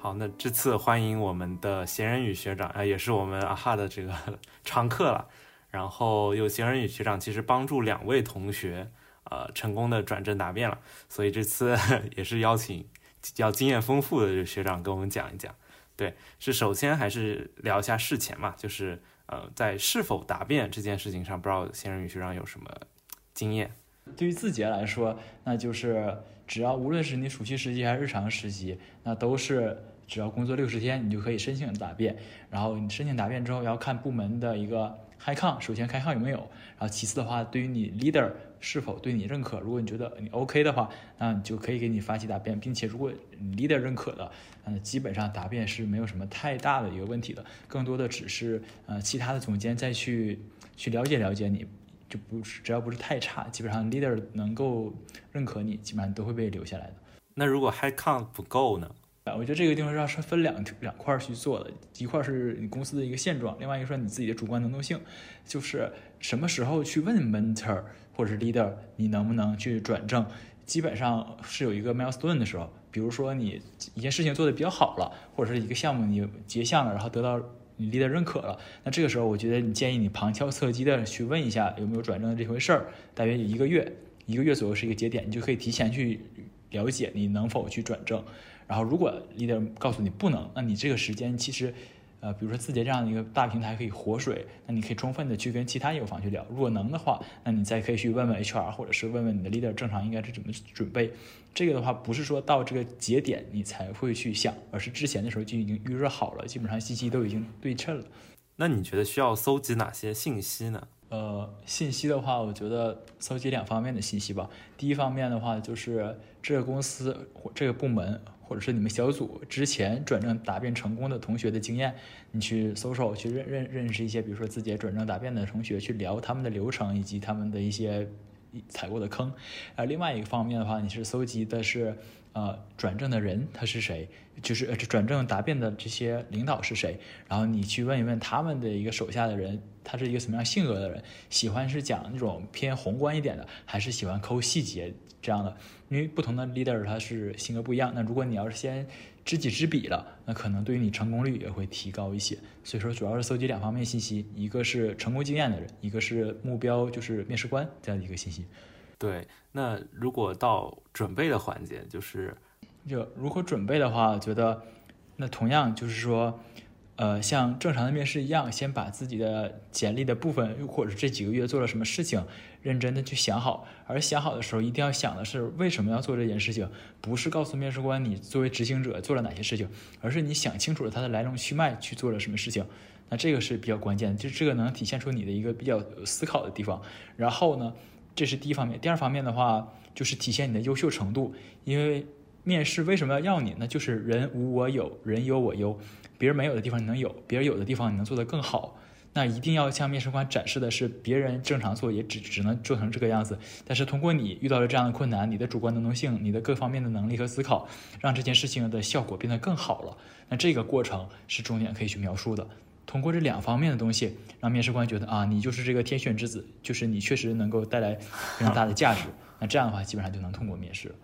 好，那这次欢迎我们的闲人宇学长啊，也是我们阿哈的这个 [LAUGHS] 常客了。然后有闲人宇学长，其实帮助两位同学。呃，成功的转正答辩了，所以这次 [LAUGHS] 也是邀请比较经验丰富的学长跟我们讲一讲。对，是首先还是聊一下事前嘛，就是呃，在是否答辩这件事情上，不知道闲人宇学长有什么经验？对于字节来说，那就是只要无论是你暑期实习还是日常实习，那都是只要工作六十天，你就可以申请答辩。然后你申请答辩之后，要看部门的一个 high con，首先开抗有没有，然后其次的话，对于你 leader。是否对你认可。如果你觉得你 OK 的话，那你就可以给你发起答辩，并且如果你 leader 认可的，嗯，基本上答辩是没有什么太大的一个问题的，更多的只是呃其他的总监再去去了解了解你，就不只要不是太差，基本上 leader 能够认可你，基本上都会被留下来的。那如果 High count 不够呢？啊，我觉得这个地方是要分两两块去做的，一块是你公司的一个现状，另外一个说你自己的主观能动性，就是什么时候去问 mentor 或者是 leader，你能不能去转正，基本上是有一个 milestone 的时候，比如说你一件事情做的比较好了，或者是一个项目你结项了，然后得到你 leader 认可了，那这个时候我觉得你建议你旁敲侧击的去问一下有没有转正的这回事儿，大约一个月，一个月左右是一个节点，你就可以提前去了解你能否去转正。然后，如果 leader 告诉你不能，那你这个时间其实，呃，比如说字节这样的一个大平台可以活水，那你可以充分的去跟其他业务方去聊。如果能的话，那你再可以去问问 HR，或者是问问你的 leader，正常应该是怎么准备。这个的话，不是说到这个节点你才会去想，而是之前的时候就已经预热好了，基本上信息都已经对称了。那你觉得需要搜集哪些信息呢？呃，信息的话，我觉得搜集两方面的信息吧。第一方面的话，就是这个公司或这个部门。或者是你们小组之前转正答辩成功的同学的经验，你去搜搜，去认认认识一些，比如说自己转正答辩的同学，去聊他们的流程以及他们的一些踩过的坑。呃，另外一个方面的话，你是搜集的是呃转正的人他是谁，就是呃转正答辩的这些领导是谁，然后你去问一问他们的一个手下的人，他是一个什么样性格的人，喜欢是讲那种偏宏观一点的，还是喜欢抠细节这样的。因为不同的 leader 他是性格不一样，那如果你要是先知己知彼了，那可能对于你成功率也会提高一些。所以说主要是搜集两方面信息，一个是成功经验的人，一个是目标就是面试官这样的一个信息。对，那如果到准备的环节，就是就如果准备的话，我觉得那同样就是说。呃，像正常的面试一样，先把自己的简历的部分，或者是这几个月做了什么事情，认真的去想好。而想好的时候，一定要想的是为什么要做这件事情，不是告诉面试官你作为执行者做了哪些事情，而是你想清楚了它的来龙去脉去做了什么事情。那这个是比较关键的，就这个能体现出你的一个比较思考的地方。然后呢，这是第一方面。第二方面的话，就是体现你的优秀程度。因为面试为什么要要你呢？就是人无我有，人有我优。别人没有的地方你能有，别人有的地方你能做得更好。那一定要向面试官展示的是，别人正常做也只只能做成这个样子。但是通过你遇到了这样的困难，你的主观能动性，你的各方面的能力和思考，让这件事情的效果变得更好了。那这个过程是重点可以去描述的。通过这两方面的东西，让面试官觉得啊，你就是这个天选之子，就是你确实能够带来非常大的价值。那这样的话，基本上就能通过面试。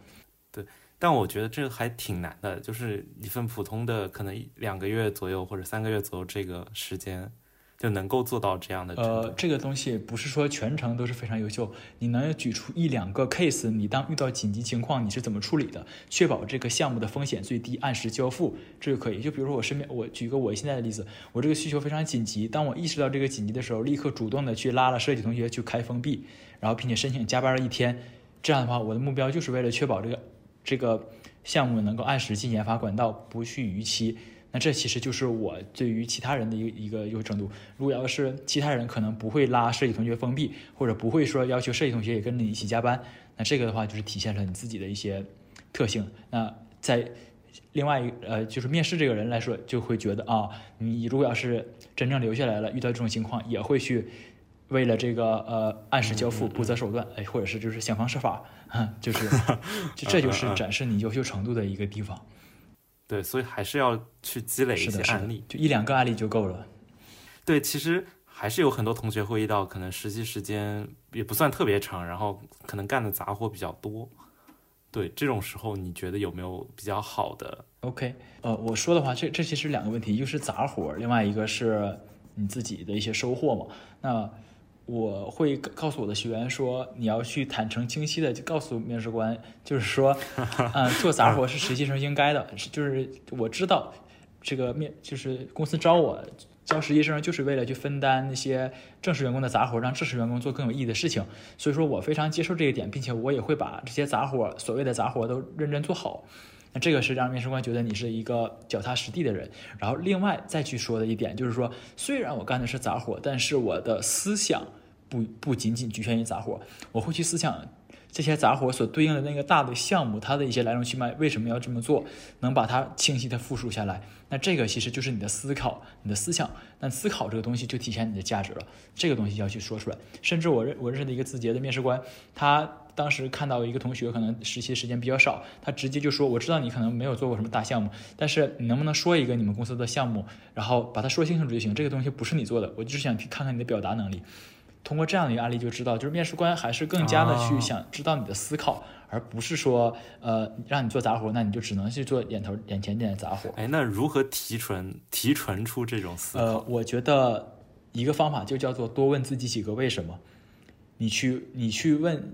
但我觉得这个还挺难的，就是一份普通的，可能两个月左右或者三个月左右这个时间，就能够做到这样的。呃，这个东西不是说全程都是非常优秀，你能举出一两个 case，你当遇到紧急情况你是怎么处理的，确保这个项目的风险最低，按时交付，这就可以。就比如说我身边，我举个我现在的例子，我这个需求非常紧急，当我意识到这个紧急的时候，立刻主动的去拉了设计同学去开封闭，然后并且申请加班了一天，这样的话，我的目标就是为了确保这个。这个项目能够按时进研发管道，不续逾期，那这其实就是我对于其他人的一个一个优秀程度。如果要是其他人可能不会拉设计同学封闭，或者不会说要求设计同学也跟着你一起加班，那这个的话就是体现了你自己的一些特性。那在另外一呃，就是面试这个人来说，就会觉得啊，你如果要是真正留下来了，遇到这种情况也会去。为了这个呃按时交付不择手段，哎，或者是就是想方设法，[LAUGHS] 就是 [LAUGHS] 就这就是展示你优秀程度的一个地方。对，所以还是要去积累一些案例，就一两个案例就够了。对，其实还是有很多同学会遇到，可能实习时间也不算特别长，然后可能干的杂活比较多。对，这种时候你觉得有没有比较好的？OK，呃，我说的话，这这其实两个问题，一个是杂活，另外一个是你自己的一些收获嘛。那我会告诉我的学员说，你要去坦诚清晰的就告诉面试官，就是说，嗯，[LAUGHS] 做杂活是实习生应该的，就是我知道，这个面就是公司招我招实习生就是为了去分担那些正式员工的杂活，让正式员工做更有意义的事情，所以说我非常接受这一点，并且我也会把这些杂活，所谓的杂活都认真做好。那这个是让面试官觉得你是一个脚踏实地的人。然后另外再去说的一点就是说，虽然我干的是杂活，但是我的思想。不不仅仅局限于杂活，我会去思想这些杂活所对应的那个大的项目，它的一些来龙去脉，为什么要这么做，能把它清晰的复述下来。那这个其实就是你的思考，你的思想。那思考这个东西就体现你的价值了，这个东西要去说出来。甚至我认我认识的一个字节的面试官，他当时看到一个同学可能实习时间比较少，他直接就说：“我知道你可能没有做过什么大项目，但是你能不能说一个你们公司的项目，然后把它说清楚就行。这个东西不是你做的，我就是想去看看你的表达能力。”通过这样的一个案例就知道，就是面试官还是更加的去想知道你的思考，而不是说呃让你做杂活，那你就只能去做眼头眼前点的杂活。哎，那如何提纯提纯出这种思考？呃，我觉得一个方法就叫做多问自己几个为什么。你去你去问，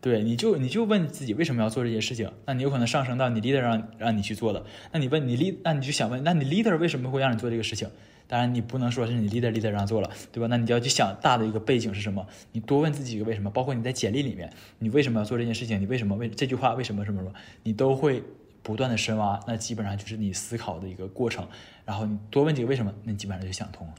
对，你就你就问自己为什么要做这些事情。那你有可能上升到你 leader 让让你去做的。那你问你 lead，那你就想问，那你 leader 为什么会让你做这个事情？当然，你不能说是你 leader leader 让做了，对吧？那你就要去想大的一个背景是什么？你多问自己一个为什么，包括你在简历里面，你为什么要做这件事情？你为什么为这句话为什么什么什么？你都会不断的深挖，那基本上就是你思考的一个过程。然后你多问几个为什么，那你基本上就想通了。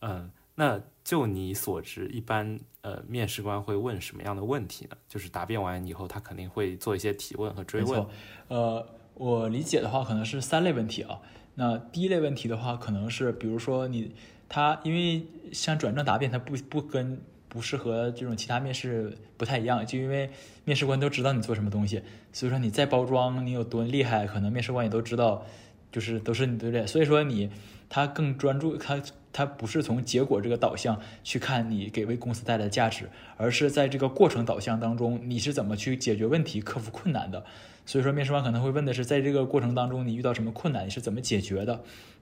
嗯，那就你所知，一般呃面试官会问什么样的问题呢？就是答辩完以后，他肯定会做一些提问和追问。呃，我理解的话，可能是三类问题啊。那第一类问题的话，可能是比如说你他，因为像转正答辩，它不不跟不是和这种其他面试不太一样，就因为面试官都知道你做什么东西，所以说你再包装你有多厉害，可能面试官也都知道，就是都是你对不对？所以说你他更专注，他他不是从结果这个导向去看你给为公司带来的价值，而是在这个过程导向当中，你是怎么去解决问题、克服困难的。所以说，面试官可能会问的是，在这个过程当中，你遇到什么困难，你是怎么解决的？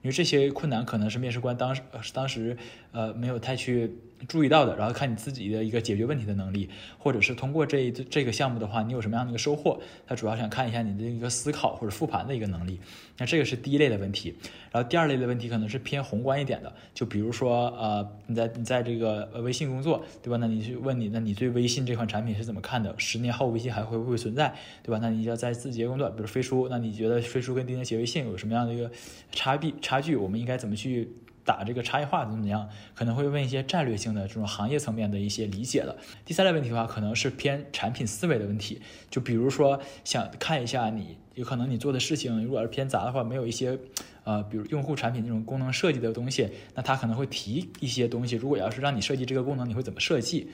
因为这些困难可能是面试官当时当时呃没有太去注意到的，然后看你自己的一个解决问题的能力，或者是通过这这个项目的话，你有什么样的一个收获？他主要想看一下你的一个思考或者复盘的一个能力。那这个是第一类的问题，然后第二类的问题可能是偏宏观一点的，就比如说呃你在你在这个微信工作，对吧？那你去问你，那你对微信这款产品是怎么看的？十年后微信还会不会存在，对吧？那你要在字节工作，比如飞书，那你觉得飞书跟钉钉企业微信有什么样的一个差别？差距，我们应该怎么去打这个差异化？怎么怎么样？可能会问一些战略性的这种行业层面的一些理解的。第三类问题的话，可能是偏产品思维的问题，就比如说想看一下你有可能你做的事情，如果是偏杂的话，没有一些呃，比如用户产品这种功能设计的东西，那他可能会提一些东西。如果要是让你设计这个功能，你会怎么设计？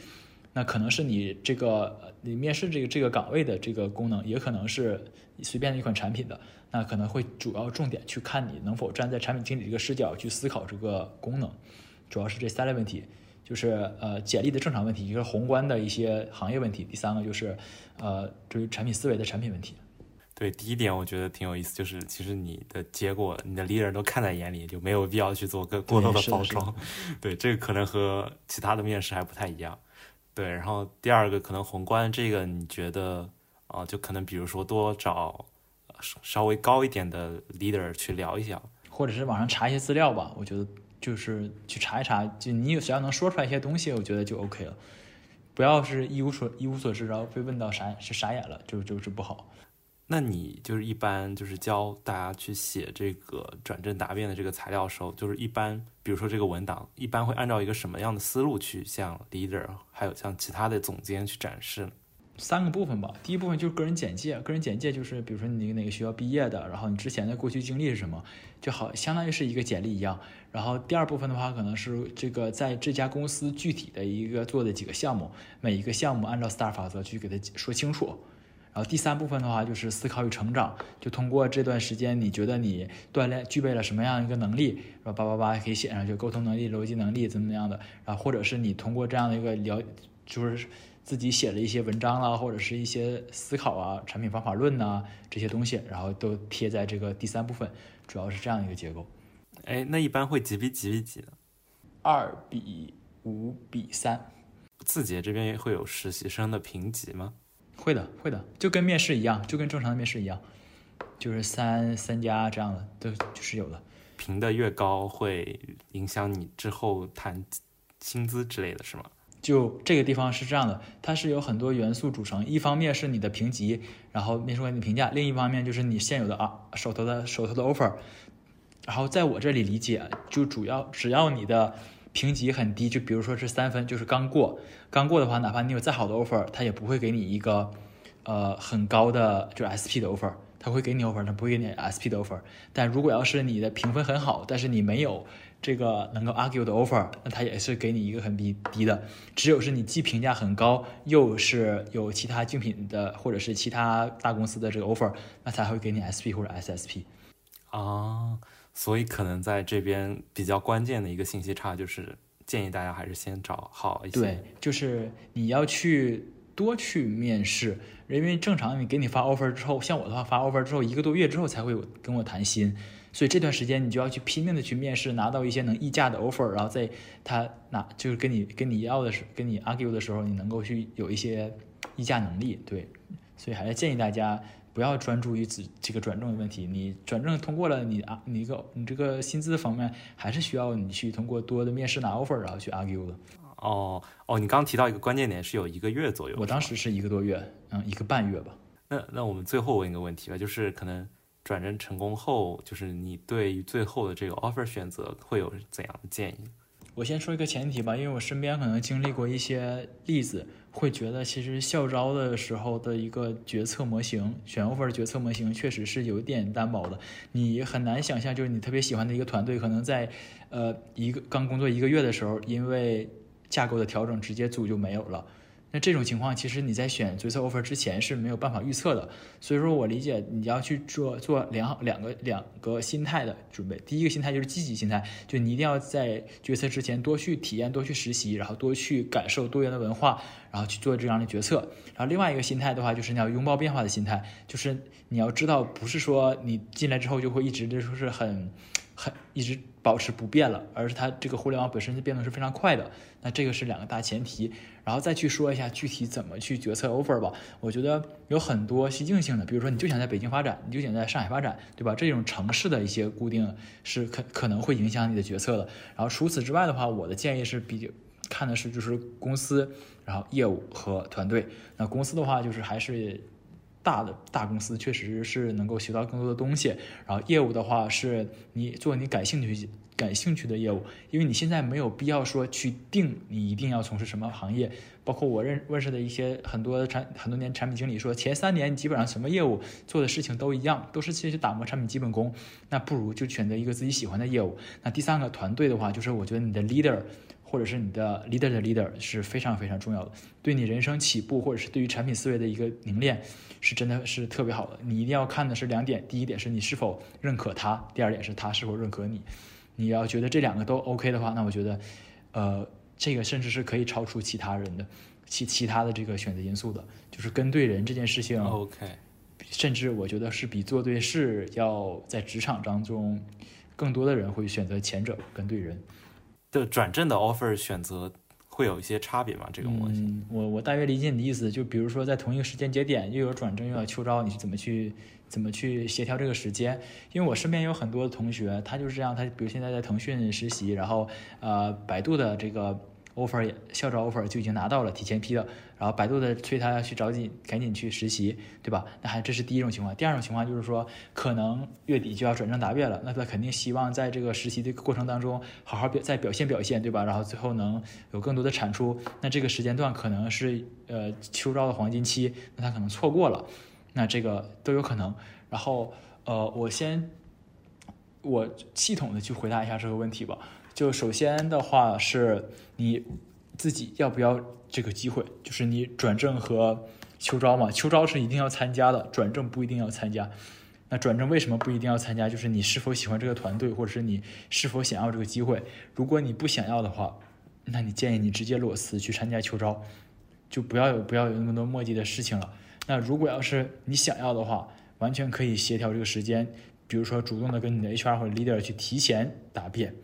那可能是你这个你面试这个这个岗位的这个功能，也可能是随便的一款产品的。那可能会主要重点去看你能否站在产品经理这个视角去思考这个功能，主要是这三类问题，就是呃简历的正常问题，一个宏观的一些行业问题，第三个就是呃对于产品思维的产品问题。对，第一点我觉得挺有意思，就是其实你的结果你的 leader 都看在眼里，就没有必要去做更过多的包装。[LAUGHS] 对，这个可能和其他的面试还不太一样。对，然后第二个可能宏观这个你觉得啊，就可能比如说多找。稍微高一点的 leader 去聊一下，或者是网上查一些资料吧。我觉得就是去查一查，就你有只要能说出来一些东西，我觉得就 OK 了。不要是一无所一无所知，然后被问到傻是傻眼了，就就是不好。那你就是一般就是教大家去写这个转正答辩的这个材料的时候，就是一般比如说这个文档，一般会按照一个什么样的思路去向 leader 还有像其他的总监去展示？三个部分吧，第一部分就是个人简介，个人简介就是比如说你哪个学校毕业的，然后你之前的过去经历是什么，就好相当于是一个简历一样。然后第二部分的话，可能是这个在这家公司具体的一个做的几个项目，每一个项目按照 STAR 法则去给他说清楚。然后第三部分的话就是思考与成长，就通过这段时间你觉得你锻炼具备了什么样一个能力，然后叭叭叭可以写上去，沟通能力、逻辑能力怎么怎么样的，然后或者是你通过这样的一个了，就是。自己写了一些文章啦，或者是一些思考啊、产品方法论呐这些东西，然后都贴在这个第三部分，主要是这样一个结构。哎，那一般会几比几比几呢？二比五比三。字节这边会有实习生的评级吗？会的，会的，就跟面试一样，就跟正常的面试一样，就是三三家这样的，都就是有的。评的越高，会影响你之后谈薪资之类的是吗？就这个地方是这样的，它是有很多元素组成，一方面是你的评级，然后面试官的评价，另一方面就是你现有的啊手头的手头的 offer，然后在我这里理解，就主要只要你的评级很低，就比如说是三分，就是刚过。刚过的话，哪怕你有再好的 offer，他也不会给你一个呃很高的就是 SP 的 offer，他会给你 offer，他不会给你 SP 的 offer。但如果要是你的评分很好，但是你没有这个能够 argue 的 offer，那他也是给你一个很低低的。只有是你既评价很高，又是有其他竞品的或者是其他大公司的这个 offer，那才会给你 SP 或者 SSP。啊，所以可能在这边比较关键的一个信息差就是建议大家还是先找好一些。对，就是你要去多去面试，因为正常你给你发 offer 之后，像我的话发 offer 之后一个多月之后才会有跟我谈薪，所以这段时间你就要去拼命的去面试，拿到一些能议价的 offer，然后在他拿就是跟你跟你要的时跟你 argue 的时候，你能够去有一些议价能力。对，所以还是建议大家。不要专注于只这个转正的问题，你转正通过了，你啊，你一个你这个薪资方面还是需要你去通过多的面试拿 offer，然后去 argue 的。哦哦，你刚刚提到一个关键点是有一个月左右，我当时是一个多月，嗯，一个半月吧。那那我们最后问一个问题吧，就是可能转正成功后，就是你对于最后的这个 offer 选择会有怎样的建议？我先说一个前提吧，因为我身边可能经历过一些例子，会觉得其实校招的时候的一个决策模型，选 offer 决策模型确实是有点单薄的。你很难想象，就是你特别喜欢的一个团队，可能在呃一个刚工作一个月的时候，因为架构的调整，直接组就没有了。那这种情况，其实你在选决策 offer 之前是没有办法预测的，所以说我理解你要去做做两两个两个心态的准备。第一个心态就是积极心态，就你一定要在决策之前多去体验、多去实习，然后多去感受多元的文化，然后去做这样的决策。然后另外一个心态的话，就是你要拥抱变化的心态，就是你要知道，不是说你进来之后就会一直就说是很很一直。保持不变了，而是它这个互联网本身的变动是非常快的。那这个是两个大前提，然后再去说一下具体怎么去决策 offer 吧。我觉得有很多习性性的，比如说你就想在北京发展，你就想在上海发展，对吧？这种城市的一些固定是可可能会影响你的决策的。然后除此之外的话，我的建议是比较看的是就是公司，然后业务和团队。那公司的话就是还是。大的大公司确实是能够学到更多的东西，然后业务的话是你做你感兴趣感兴趣的业务，因为你现在没有必要说去定你一定要从事什么行业。包括我认认识的一些很多产很多年产品经理说，前三年基本上什么业务做的事情都一样，都是其实打磨产品基本功。那不如就选择一个自己喜欢的业务。那第三个团队的话，就是我觉得你的 leader。或者是你的 leader 的 leader 是非常非常重要的，对你人生起步，或者是对于产品思维的一个凝练，是真的是特别好的。你一定要看的是两点，第一点是你是否认可他，第二点是他是否认可你。你要觉得这两个都 OK 的话，那我觉得，呃，这个甚至是可以超出其他人的其其他的这个选择因素的，就是跟对人这件事情 OK，甚至我觉得是比做对事要在职场当中更多的人会选择前者，跟对人。的转正的 offer 选择会有一些差别吗？这个模型，我我大约理解你的意思，就比如说在同一个时间节点又有转正又有秋招，你是怎么去怎么去协调这个时间？因为我身边有很多同学，他就是这样，他比如现在在腾讯实习，然后呃百度的这个。Offer 校招 offer 就已经拿到了，提前批的，然后百度的催他要去找紧，赶紧去实习，对吧？那还这是第一种情况。第二种情况就是说，可能月底就要转正答辩了，那他肯定希望在这个实习的过程当中好好表再表现表现，对吧？然后最后能有更多的产出。那这个时间段可能是呃秋招的黄金期，那他可能错过了，那这个都有可能。然后呃，我先我系统的去回答一下这个问题吧。就首先的话是你自己要不要这个机会，就是你转正和秋招嘛，秋招是一定要参加的，转正不一定要参加。那转正为什么不一定要参加？就是你是否喜欢这个团队，或者是你是否想要这个机会。如果你不想要的话，那你建议你直接裸辞去参加秋招，就不要有不要有那么多磨叽的事情了。那如果要是你想要的话，完全可以协调这个时间，比如说主动的跟你的 HR 或者 leader 去提前答辩。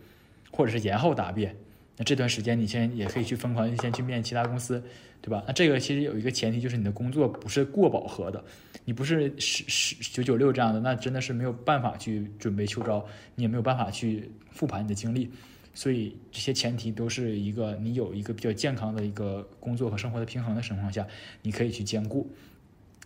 或者是延后答辩，那这段时间你先也可以去疯狂先去面其他公司，对吧？那这个其实有一个前提，就是你的工作不是过饱和的，你不是十十九九六这样的，那真的是没有办法去准备秋招，你也没有办法去复盘你的经历。所以这些前提都是一个你有一个比较健康的一个工作和生活的平衡的情况下，你可以去兼顾。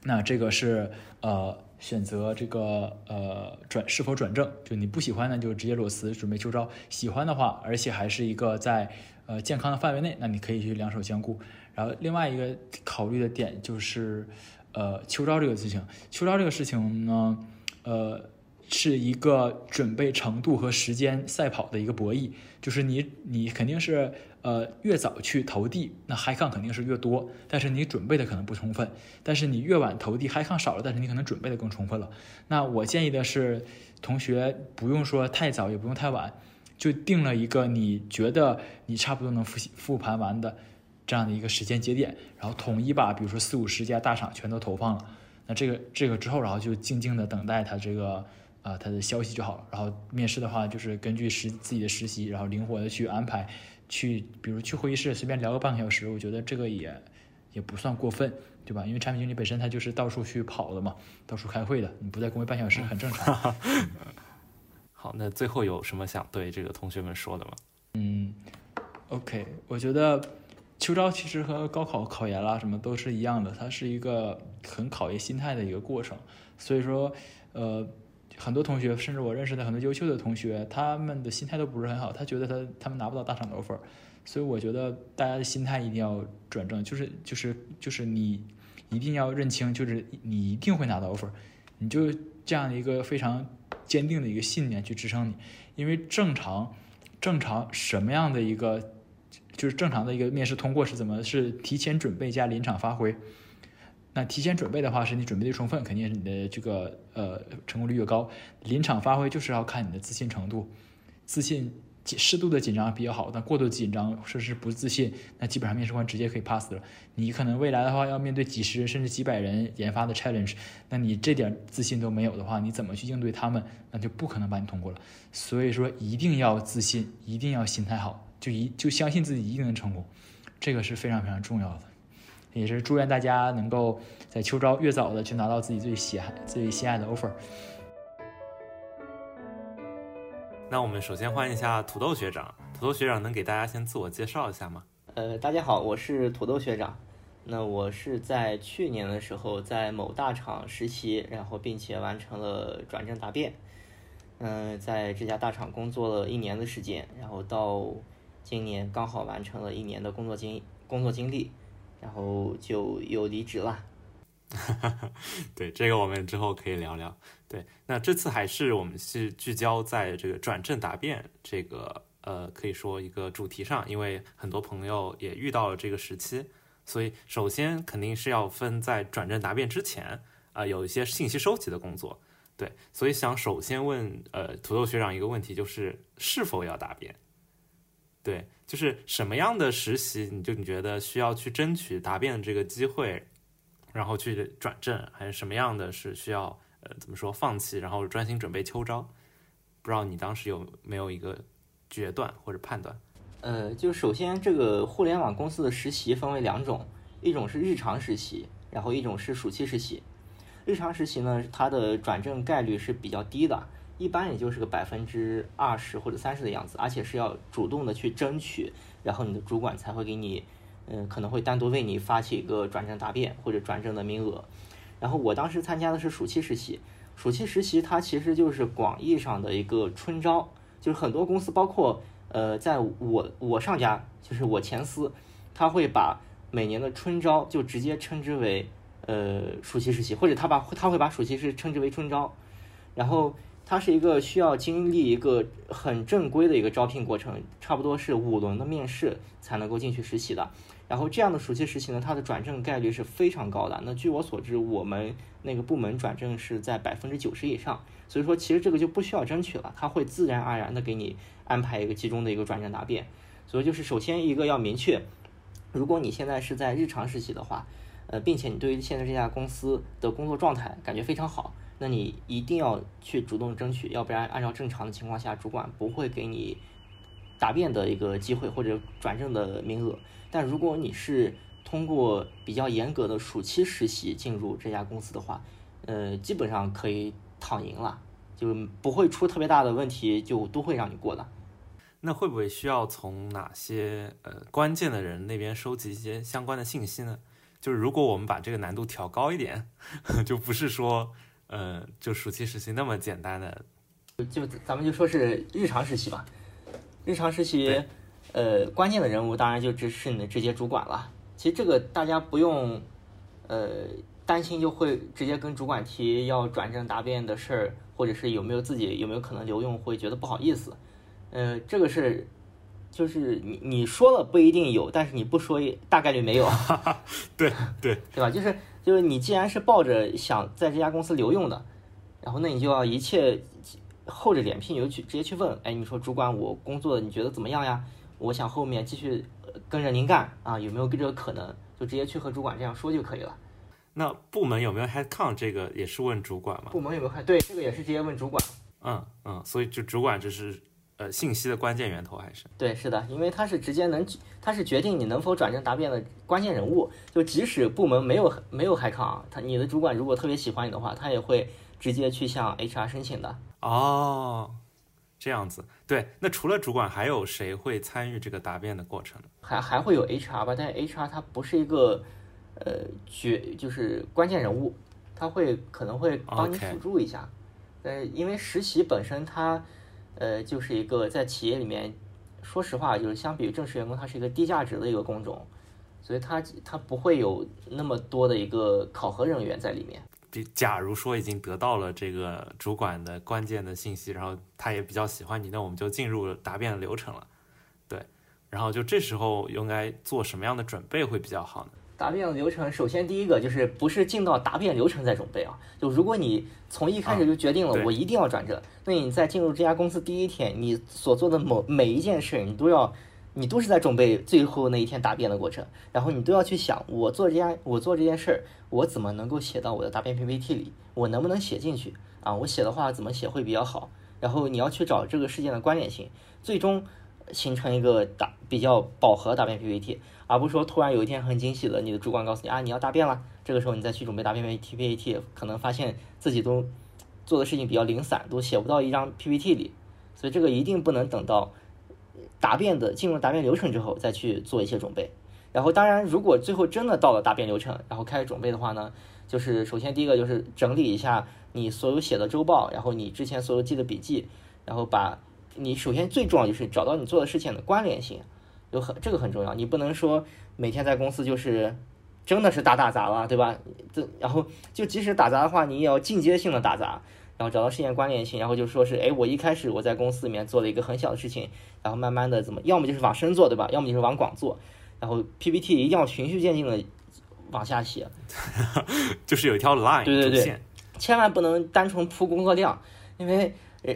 那这个是呃选择这个呃转是否转正，就你不喜欢呢就直接裸辞准备秋招，喜欢的话，而且还是一个在呃健康的范围内，那你可以去两手兼顾。然后另外一个考虑的点就是呃秋招这个事情，秋招这个事情呢，呃。是一个准备程度和时间赛跑的一个博弈，就是你你肯定是呃越早去投递，那嗨抗肯定是越多，但是你准备的可能不充分，但是你越晚投递嗨抗少了，但是你可能准备的更充分了。那我建议的是，同学不用说太早，也不用太晚，就定了一个你觉得你差不多能复习复盘完的这样的一个时间节点，然后统一把比如说四五十家大厂全都投放了，那这个这个之后，然后就静静的等待它这个。啊，他的消息就好了。然后面试的话，就是根据实自己的实习，然后灵活的去安排，去比如去会议室随便聊个半个小时，我觉得这个也也不算过分，对吧？因为产品经理本身他就是到处去跑的嘛，到处开会的，你不在工位半小时很正常。[LAUGHS] 好，那最后有什么想对这个同学们说的吗？嗯，OK，我觉得秋招其实和高考考研啦什么都是一样的，它是一个很考验心态的一个过程，所以说，呃。很多同学，甚至我认识的很多优秀的同学，他们的心态都不是很好。他觉得他他们拿不到大厂的 offer，所以我觉得大家的心态一定要转正，就是就是就是你一定要认清，就是你一定会拿到 offer，你就这样一个非常坚定的一个信念去支撑你。因为正常正常什么样的一个就是正常的一个面试通过是怎么是提前准备加临场发挥。那提前准备的话，是你准备的充分，肯定是你的这个呃成功率越高。临场发挥就是要看你的自信程度，自信适度的紧张比较好，但过度紧张甚至是不自信，那基本上面试官直接可以 pass 了。你可能未来的话要面对几十人甚至几百人研发的 challenge，那你这点自信都没有的话，你怎么去应对他们？那就不可能把你通过了。所以说一定要自信，一定要心态好，就一就相信自己一定能成功，这个是非常非常重要的。也是祝愿大家能够在秋招越早的去拿到自己最喜爱、最心爱的 offer。那我们首先欢迎一下土豆学长，土豆学长能给大家先自我介绍一下吗？呃，大家好，我是土豆学长。那我是在去年的时候在某大厂实习，然后并且完成了转正答辩。嗯，在这家大厂工作了一年的时间，然后到今年刚好完成了一年的工作经工作经历。然后就又离职了，[LAUGHS] 对这个我们之后可以聊聊。对，那这次还是我们是聚焦在这个转正答辩这个呃，可以说一个主题上，因为很多朋友也遇到了这个时期，所以首先肯定是要分在转正答辩之前啊，有一些信息收集的工作。对，所以想首先问呃土豆学长一个问题，就是是否要答辩？对。就是什么样的实习，你就你觉得需要去争取答辩这个机会，然后去转正，还是什么样的是需要呃怎么说放弃，然后专心准备秋招？不知道你当时有没有一个决断或者判断？呃，就首先这个互联网公司的实习分为两种，一种是日常实习，然后一种是暑期实习。日常实习呢，它的转正概率是比较低的。一般也就是个百分之二十或者三十的样子，而且是要主动的去争取，然后你的主管才会给你，嗯，可能会单独为你发起一个转正答辩或者转正的名额。然后我当时参加的是暑期实习，暑期实习它其实就是广义上的一个春招，就是很多公司，包括呃，在我我上家就是我前司，他会把每年的春招就直接称之为呃暑期实习，或者他把他会把暑期是称之为春招，然后。它是一个需要经历一个很正规的一个招聘过程，差不多是五轮的面试才能够进去实习的。然后这样的暑期实习呢，它的转正概率是非常高的。那据我所知，我们那个部门转正是在百分之九十以上。所以说，其实这个就不需要争取了，它会自然而然的给你安排一个集中的一个转正答辩。所以就是首先一个要明确，如果你现在是在日常实习的话，呃，并且你对于现在这家公司的工作状态感觉非常好。那你一定要去主动争取，要不然按照正常的情况下，主管不会给你答辩的一个机会或者转正的名额。但如果你是通过比较严格的暑期实习进入这家公司的话，呃，基本上可以躺赢了，就不会出特别大的问题，就都会让你过的。那会不会需要从哪些呃关键的人那边收集一些相关的信息呢？就是如果我们把这个难度调高一点，[LAUGHS] 就不是说，呃，就暑期实习那么简单的，就咱们就说是日常实习吧。日常实习，呃，关键的人物当然就只是你的直接主管了。其实这个大家不用，呃，担心就会直接跟主管提要转正答辩的事儿，或者是有没有自己有没有可能留用，会觉得不好意思。呃，这个是。就是你你说了不一定有，但是你不说大概率没有，[LAUGHS] 对对对吧？就是就是你既然是抱着想在这家公司留用的，然后那你就要一切厚着脸皮你就去直接去问，哎，你说主管我工作你觉得怎么样呀？我想后面继续跟着您干啊，有没有这个可能？就直接去和主管这样说就可以了。那部门有没有 head count 这个也是问主管吗？部门有没有 head？对，这个也是直接问主管。嗯嗯，所以就主管就是。呃，信息的关键源头还是对，是的，因为他是直接能，他是决定你能否转正答辩的关键人物。就即使部门没有没有海康，他你的主管如果特别喜欢你的话，他也会直接去向 HR 申请的。哦，这样子，对。那除了主管，还有谁会参与这个答辩的过程呢？还还会有 HR 吧，但是 HR 他不是一个呃决就是关键人物，他会可能会帮你辅助一下。呃，因为实习本身它。呃，就是一个在企业里面，说实话，就是相比于正式员工，它是一个低价值的一个工种，所以它它不会有那么多的一个考核人员在里面。比假如说已经得到了这个主管的关键的信息，然后他也比较喜欢你，那我们就进入答辩的流程了。对，然后就这时候应该做什么样的准备会比较好呢？答辩的流程，首先第一个就是不是进到答辩流程再准备啊。就如果你从一开始就决定了我一定要转正，那你在进入这家公司第一天，你所做的某每一件事，你都要，你都是在准备最后那一天答辩的过程。然后你都要去想，我做这家我做这件事儿，我怎么能够写到我的答辩 PPT 里？我能不能写进去啊？我写的话怎么写会比较好？然后你要去找这个事件的关联性，最终形成一个答比较饱和答辩 PPT。而不是说突然有一天很惊喜的，你的主管告诉你啊，你要答辩了，这个时候你再去准备答辩 PPT，可能发现自己都做的事情比较零散，都写不到一张 PPT 里，所以这个一定不能等到答辩的进入答辩流程之后再去做一些准备。然后当然，如果最后真的到了答辩流程，然后开始准备的话呢，就是首先第一个就是整理一下你所有写的周报，然后你之前所有记的笔记，然后把你首先最重要就是找到你做的事情的关联性。就很这个很重要，你不能说每天在公司就是真的是打打杂了，对吧？这然后就即使打杂的话，你也要进阶性的打杂，然后找到事件关联性，然后就说是，哎，我一开始我在公司里面做了一个很小的事情，然后慢慢的怎么，要么就是往深做，对吧？要么就是往广做，然后 PPT 一定要循序渐进的往下写，[LAUGHS] 就是有一条 line，对对对，千万不能单纯铺工作量，因为呃，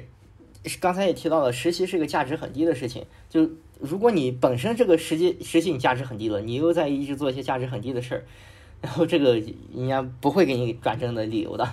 刚才也提到了，实习是一个价值很低的事情，就。如果你本身这个实际实习你价值很低了，你又在一直做一些价值很低的事儿，然后这个人家不会给你转正的理由的。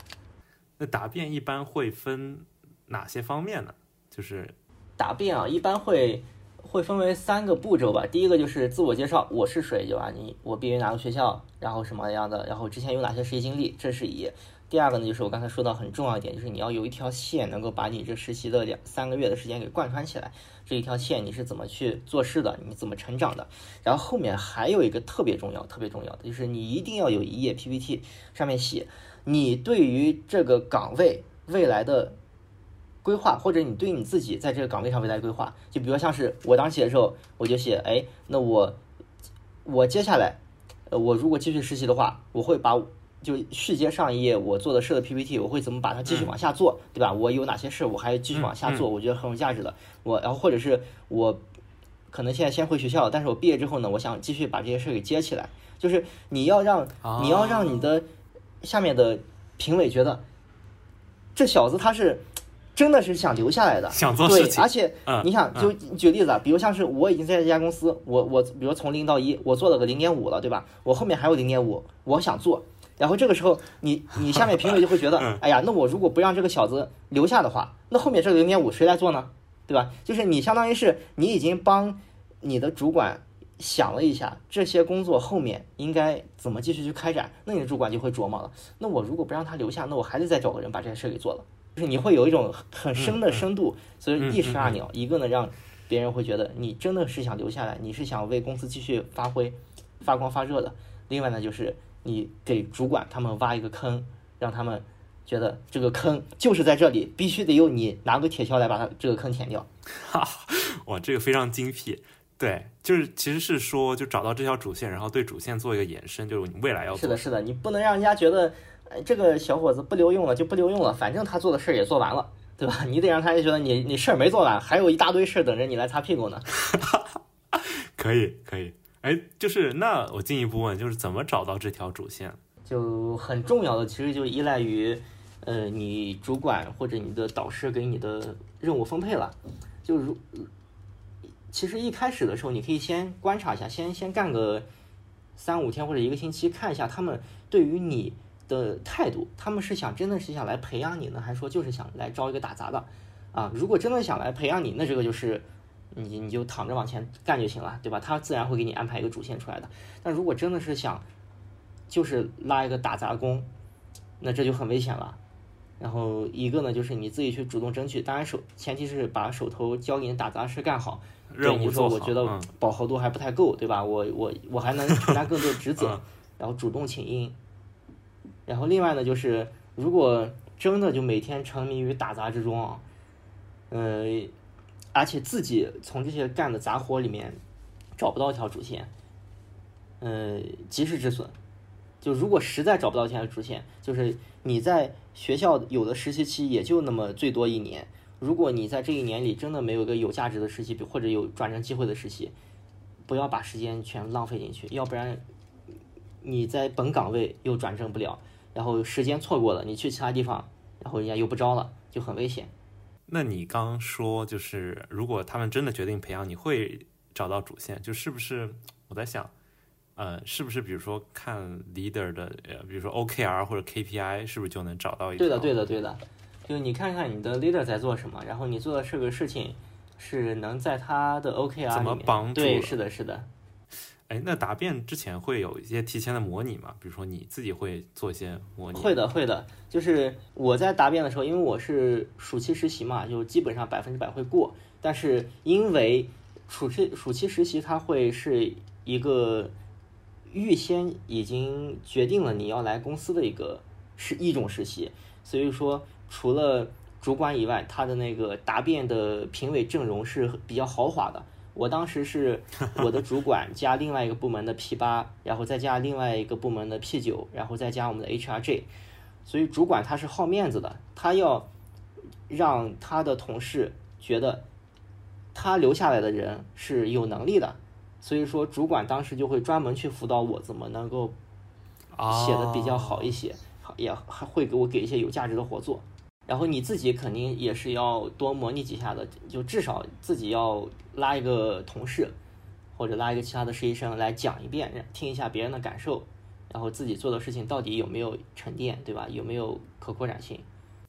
[LAUGHS] 那答辩一般会分哪些方面呢？就是答辩啊，一般会会分为三个步骤吧。第一个就是自我介绍，我是谁，对吧？你我毕业于哪个学校，然后什么样的，然后之前有哪些实习经历，这是一。第二个呢，就是我刚才说到很重要一点，就是你要有一条线能够把你这实习的两三个月的时间给贯穿起来。这一条线你是怎么去做事的？你怎么成长的？然后后面还有一个特别重要、特别重要的，就是你一定要有一页 PPT，上面写你对于这个岗位未来的规划，或者你对你自己在这个岗位上未来规划。就比如像是我当时写的时候，我就写，哎，那我我接下来，呃，我如果继续实习的话，我会把。就续接上一页我做的事的 PPT，我会怎么把它继续往下做，对吧？我有哪些事我还继续往下做，我觉得很有价值的。我然后或者是我可能现在先回学校，但是我毕业之后呢，我想继续把这些事给接起来。就是你要让你要让你的下面的评委觉得这小子他是真的是想留下来的，想做事情。而且你想就举例子啊，比如像是我已经在这家公司，我我比如从零到一，我做了个零点五了，对吧？我后面还有零点五，我想做。然后这个时候，你你下面评委就会觉得，[LAUGHS] 哎呀，那我如果不让这个小子留下的话，那后面这个零点五谁来做呢？对吧？就是你相当于是你已经帮你的主管想了一下这些工作后面应该怎么继续去开展，那你的主管就会琢磨了。那我如果不让他留下，那我还得再找个人把这些事给做了。就是你会有一种很深的深度，所以一石二鸟，一个呢让别人会觉得你真的是想留下来，你是想为公司继续发挥发光发热的。另外呢就是你给主管他们挖一个坑，让他们觉得这个坑就是在这里，必须得由你拿个铁锹来把它这个坑填掉。哈，[LAUGHS] 哇，这个非常精辟。对，就是其实是说，就找到这条主线，然后对主线做一个延伸，就是你未来要做。是的，是的，你不能让人家觉得，呃，这个小伙子不留用了就不留用了，反正他做的事儿也做完了，对吧？[LAUGHS] 你得让他觉得你你事儿没做完，还有一大堆事儿等着你来擦屁股呢。[LAUGHS] 可以，可以。哎，就是那我进一步问，就是怎么找到这条主线？就很重要的，其实就依赖于，呃，你主管或者你的导师给你的任务分配了，就如。其实一开始的时候，你可以先观察一下，先先干个三五天或者一个星期，看一下他们对于你的态度，他们是想真的是想来培养你呢，还是说就是想来招一个打杂的？啊，如果真的想来培养你，那这个就是你你就躺着往前干就行了，对吧？他自然会给你安排一个主线出来的。但如果真的是想就是拉一个打杂工，那这就很危险了。然后一个呢，就是你自己去主动争取，当然手前提是把手头交给你打杂事干好。任务做好，我觉得饱和度还不太够，对吧？我我我还能承担更多的职责，然后主动请缨。然后另外呢，就是如果真的就每天沉迷于打杂之中啊，呃，而且自己从这些干的杂活里面找不到一条主线，呃，及时止损。就如果实在找不到一条主线，就是你在学校有的实习期也就那么最多一年。如果你在这一年里真的没有一个有价值的实习，或者有转正机会的实习，不要把时间全浪费进去，要不然你在本岗位又转正不了，然后时间错过了，你去其他地方，然后人家又不招了，就很危险。那你刚说就是，如果他们真的决定培养，你会找到主线，就是不是？我在想，呃，是不是比如说看 leader 的，呃，比如说 OKR 或者 KPI，是不是就能找到一对的，对的，对的。就你看看你的 leader 在做什么，然后你做的这个事情是能在他的 OKR 里面对，是的，是的。哎，那答辩之前会有一些提前的模拟吗？比如说你自己会做一些模拟？会的，会的。就是我在答辩的时候，因为我是暑期实习嘛，就基本上百分之百会过。但是因为暑期暑期实习，它会是一个预先已经决定了你要来公司的一个是一种实习，所以说。除了主管以外，他的那个答辩的评委阵容是比较豪华的。我当时是 [LAUGHS] 我的主管加另外一个部门的 P 八，然后再加另外一个部门的 P 九，然后再加我们的 HRJ。所以主管他是好面子的，他要让他的同事觉得他留下来的人是有能力的。所以说，主管当时就会专门去辅导我怎么能够写的比较好一些，也还会给我给一些有价值的活做。然后你自己肯定也是要多模拟几下的，就至少自己要拉一个同事，或者拉一个其他的实习生来讲一遍，听一下别人的感受，然后自己做的事情到底有没有沉淀，对吧？有没有可扩展性？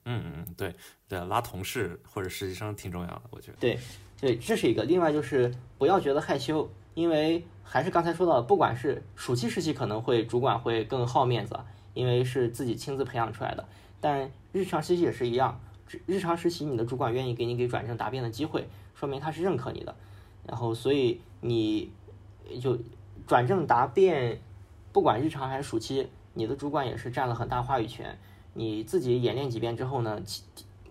嗯嗯，对对，拉同事或者实习生挺重要的，我觉得。对对，这是一个。另外就是不要觉得害羞，因为还是刚才说到，不管是暑期实习，可能会主管会更好面子，因为是自己亲自培养出来的。但日常实习也是一样，日常实习你的主管愿意给你给转正答辩的机会，说明他是认可你的。然后，所以你就转正答辩，不管日常还是暑期，你的主管也是占了很大话语权。你自己演练几遍之后呢，提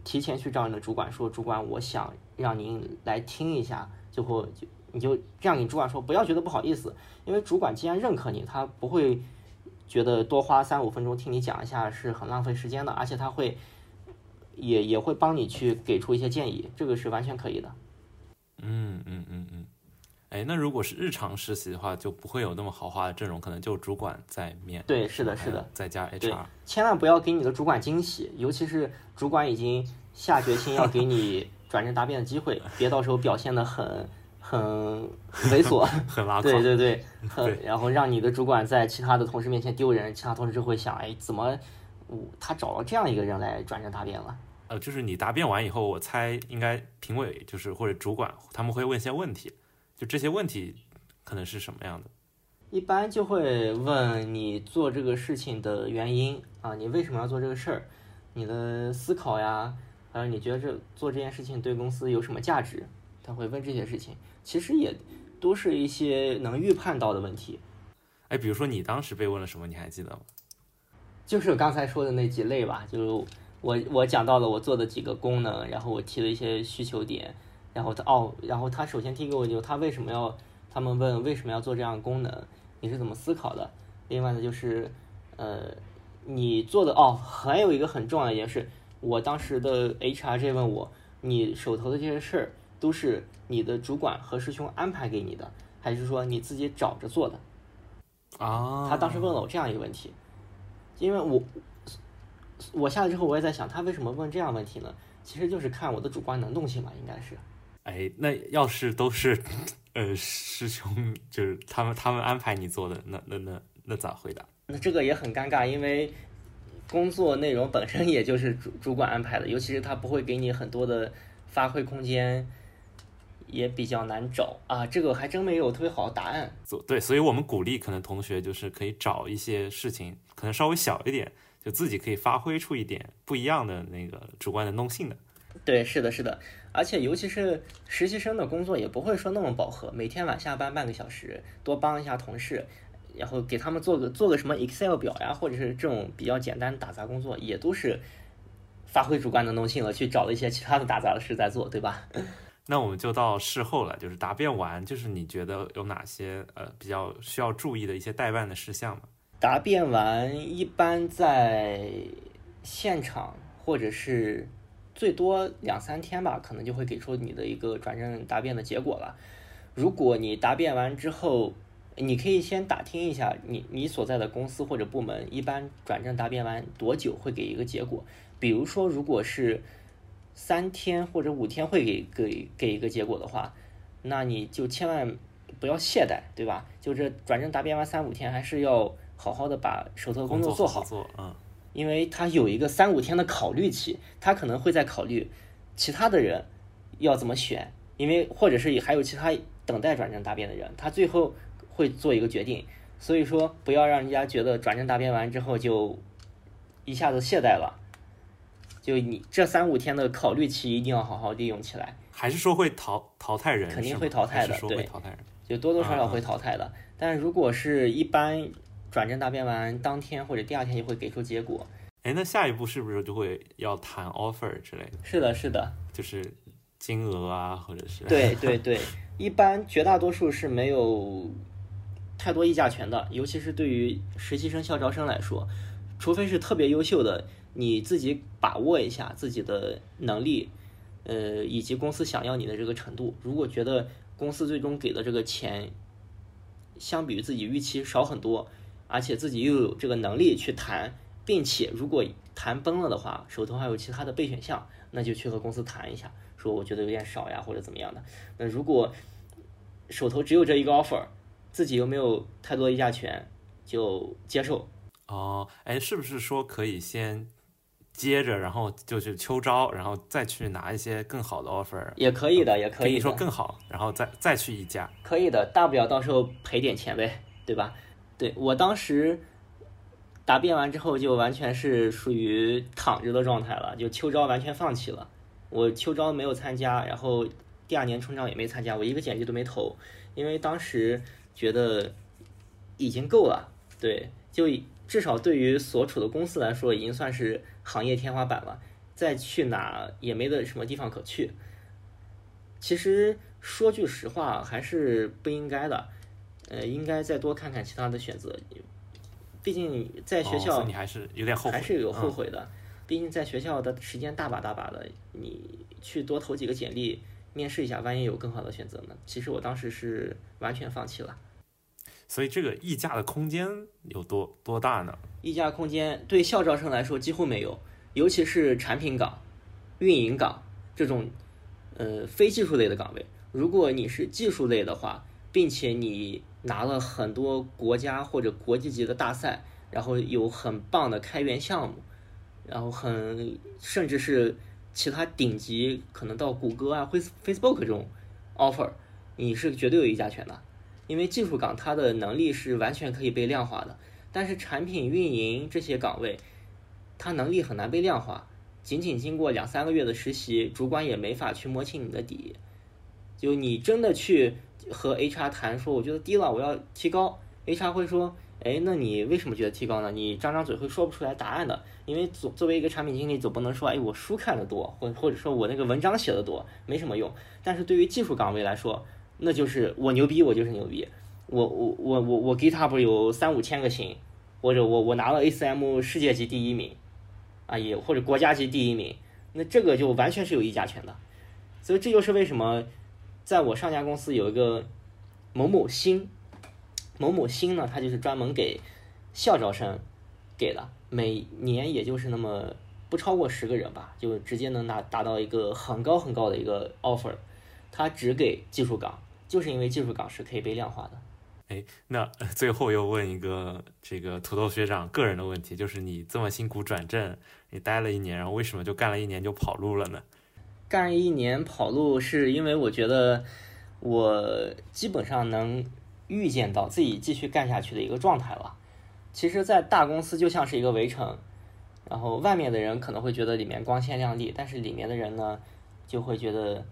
提前去找你的主管说，主管，我想让您来听一下，最后就你就这样跟主管说，不要觉得不好意思，因为主管既然认可你，他不会。觉得多花三五分钟听你讲一下是很浪费时间的，而且他会也也会帮你去给出一些建议，这个是完全可以的。嗯嗯嗯嗯，哎，那如果是日常实习的话，就不会有那么豪华的阵容，可能就主管在面对，是的，是的，再加 HR。千万不要给你的主管惊喜，尤其是主管已经下决心要给你转正答辩的机会，别到时候表现的很。很猥琐，[LAUGHS] 很拉对对对，很然后让你的主管在其他的同事面前丢人，其他同事就会想，哎，怎么我他找了这样一个人来转正答辩了？呃，就是你答辩完以后，我猜应该评委就是或者主管他们会问一些问题，就这些问题可能是什么样的？一般就会问你做这个事情的原因啊，你为什么要做这个事儿？你的思考呀，还有你觉得这做这件事情对公司有什么价值？他会问这些事情。其实也都是一些能预判到的问题。哎，比如说你当时被问了什么，你还记得吗？就是刚才说的那几类吧，就是我我讲到了我做的几个功能，然后我提了一些需求点，然后他哦，然后他首先提给我就他为什么要，他们问为什么要做这样的功能，你是怎么思考的？另外呢就是呃你做的哦，还有一个很重要的一点是，我当时的 HR 这问我，你手头的这些事儿都是你的主管和师兄安排给你的，还是说你自己找着做的？啊，他当时问了我这样一个问题，因为我我下来之后我也在想，他为什么问这样问题呢？其实就是看我的主观能动性嘛，应该是。哎，那要是都是 [LAUGHS] 呃师兄，就是他们他们安排你做的，那那那那咋回答？那这个也很尴尬，因为工作内容本身也就是主主管安排的，尤其是他不会给你很多的发挥空间，也比较难找啊。这个还真没有特别好的答案。做对，所以我们鼓励可能同学就是可以找一些事情，可能稍微小一点，就自己可以发挥出一点不一样的那个主观能动性的。对，是的，是的，而且尤其是实习生的工作也不会说那么饱和，每天晚下班半个小时，多帮一下同事，然后给他们做个做个什么 Excel 表呀，或者是这种比较简单的打杂工作，也都是发挥主观能动性了，去找了一些其他的打杂的事在做，对吧？那我们就到事后了，就是答辩完，就是你觉得有哪些呃比较需要注意的一些代办的事项吗？答辩完一般在现场或者是最多两三天吧，可能就会给出你的一个转正答辩的结果了。如果你答辩完之后，你可以先打听一下你你所在的公司或者部门一般转正答辩完多久会给一个结果。比如说，如果是三天或者五天会给给给一个结果的话，那你就千万不要懈怠，对吧？就这转正答辩完三五天，还是要好好的把手头工作做好，嗯。因为他有一个三五天的考虑期，他可能会在考虑其他的人要怎么选，因为或者是还有其他等待转正答辩的人，他最后会做一个决定。所以说，不要让人家觉得转正答辩完之后就一下子懈怠了。就你这三五天的考虑期一定要好好利用起来，还是说会淘淘汰人？肯定会淘汰的，对，淘汰人，就多多少少会淘汰的。但如果是一般转正答辩完当天或者第二天就会给出结果。哎，那下一步是不是就会要谈 offer 之类的？是的，是的，就是金额啊，或者是对对对，一般绝大多数是没有太多议价权的，尤其是对于实习生、校招生来说，除非是特别优秀的。你自己把握一下自己的能力，呃，以及公司想要你的这个程度。如果觉得公司最终给的这个钱，相比于自己预期少很多，而且自己又有这个能力去谈，并且如果谈崩了的话，手头还有其他的备选项，那就去和公司谈一下，说我觉得有点少呀，或者怎么样的。那如果手头只有这一个 offer，自己又没有太多议价权，就接受。哦，哎，是不是说可以先？接着，然后就去秋招，然后再去拿一些更好的 offer，也可以的，也可以。你说更好，然后再再去一家，可以的，大不了到时候赔点钱呗，对吧？对我当时答辩完之后，就完全是属于躺着的状态了，就秋招完全放弃了。我秋招没有参加，然后第二年春招也没参加，我一个简历都没投，因为当时觉得已经够了，对，就至少对于所处的公司来说，已经算是。行业天花板了，再去哪也没得什么地方可去。其实说句实话，还是不应该的，呃，应该再多看看其他的选择。毕竟在学校，你还是有点后悔，还是有后悔的。毕竟在学校的时间大把大把的，你去多投几个简历，面试一下，万一有更好的选择呢？其实我当时是完全放弃了。所以这个溢价的空间有多多大呢？溢价空间对校招生来说几乎没有，尤其是产品岗、运营岗这种呃非技术类的岗位。如果你是技术类的话，并且你拿了很多国家或者国际级的大赛，然后有很棒的开源项目，然后很甚至是其他顶级，可能到谷歌啊、Face Facebook 这种 offer，你是绝对有议价权的。因为技术岗它的能力是完全可以被量化的，但是产品运营这些岗位，它能力很难被量化。仅仅经过两三个月的实习，主管也没法去摸清你的底。就你真的去和 HR 谈说，我觉得低了，我要提高，HR 会说哎，那你为什么觉得提高呢？你张张嘴会说不出来答案的，因为作作为一个产品经理，总不能说，哎，我书看的多，或或者说我那个文章写的多，没什么用。但是对于技术岗位来说，那就是我牛逼，我就是牛逼。我我我我我 GitHub 有三五千个星，或者我我拿了 ACM 世界级第一名，啊也或者国家级第一名，那这个就完全是有议价权的。所以这就是为什么，在我上家公司有一个某某星。某某星呢，它就是专门给校招生给的，每年也就是那么不超过十个人吧，就直接能拿达到一个很高很高的一个 offer。它只给技术岗，就是因为技术岗是可以被量化的。哎，那 [LAUGHS] 最后又问一个这个土豆学长个人的问题，就是你这么辛苦转正，你待了一年，然后为什么就干了一年就跑路了呢？干一年跑路是因为我觉得我基本上能。预见到自己继续干下去的一个状态了。其实，在大公司就像是一个围城，然后外面的人可能会觉得里面光鲜亮丽，但是里面的人呢，就会觉得，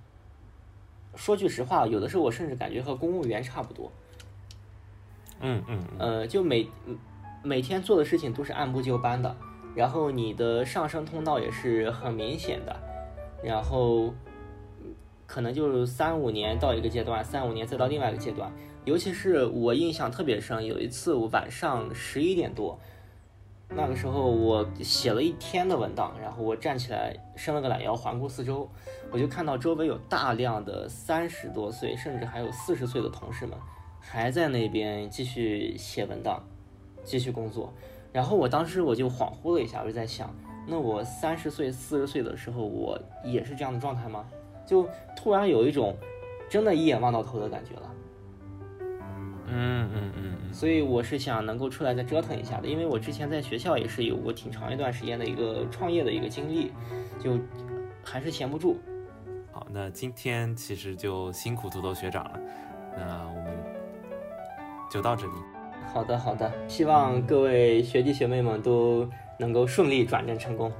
说句实话，有的时候我甚至感觉和公务员差不多。嗯嗯。呃，就每每天做的事情都是按部就班的，然后你的上升通道也是很明显的，然后可能就是三五年到一个阶段，三五年再到另外一个阶段。尤其是我印象特别深，有一次我晚上十一点多，那个时候我写了一天的文档，然后我站起来伸了个懒腰，环顾四周，我就看到周围有大量的三十多岁，甚至还有四十岁的同事们，还在那边继续写文档，继续工作。然后我当时我就恍惚了一下，我就在想，那我三十岁、四十岁的时候，我也是这样的状态吗？就突然有一种真的一眼望到头的感觉了。嗯嗯嗯嗯，所以我是想能够出来再折腾一下的，因为我之前在学校也是有过挺长一段时间的一个创业的一个经历，就还是闲不住。好，那今天其实就辛苦土豆学长了，那我们就到这里。好的好的，希望各位学弟学妹们都能够顺利转正成功。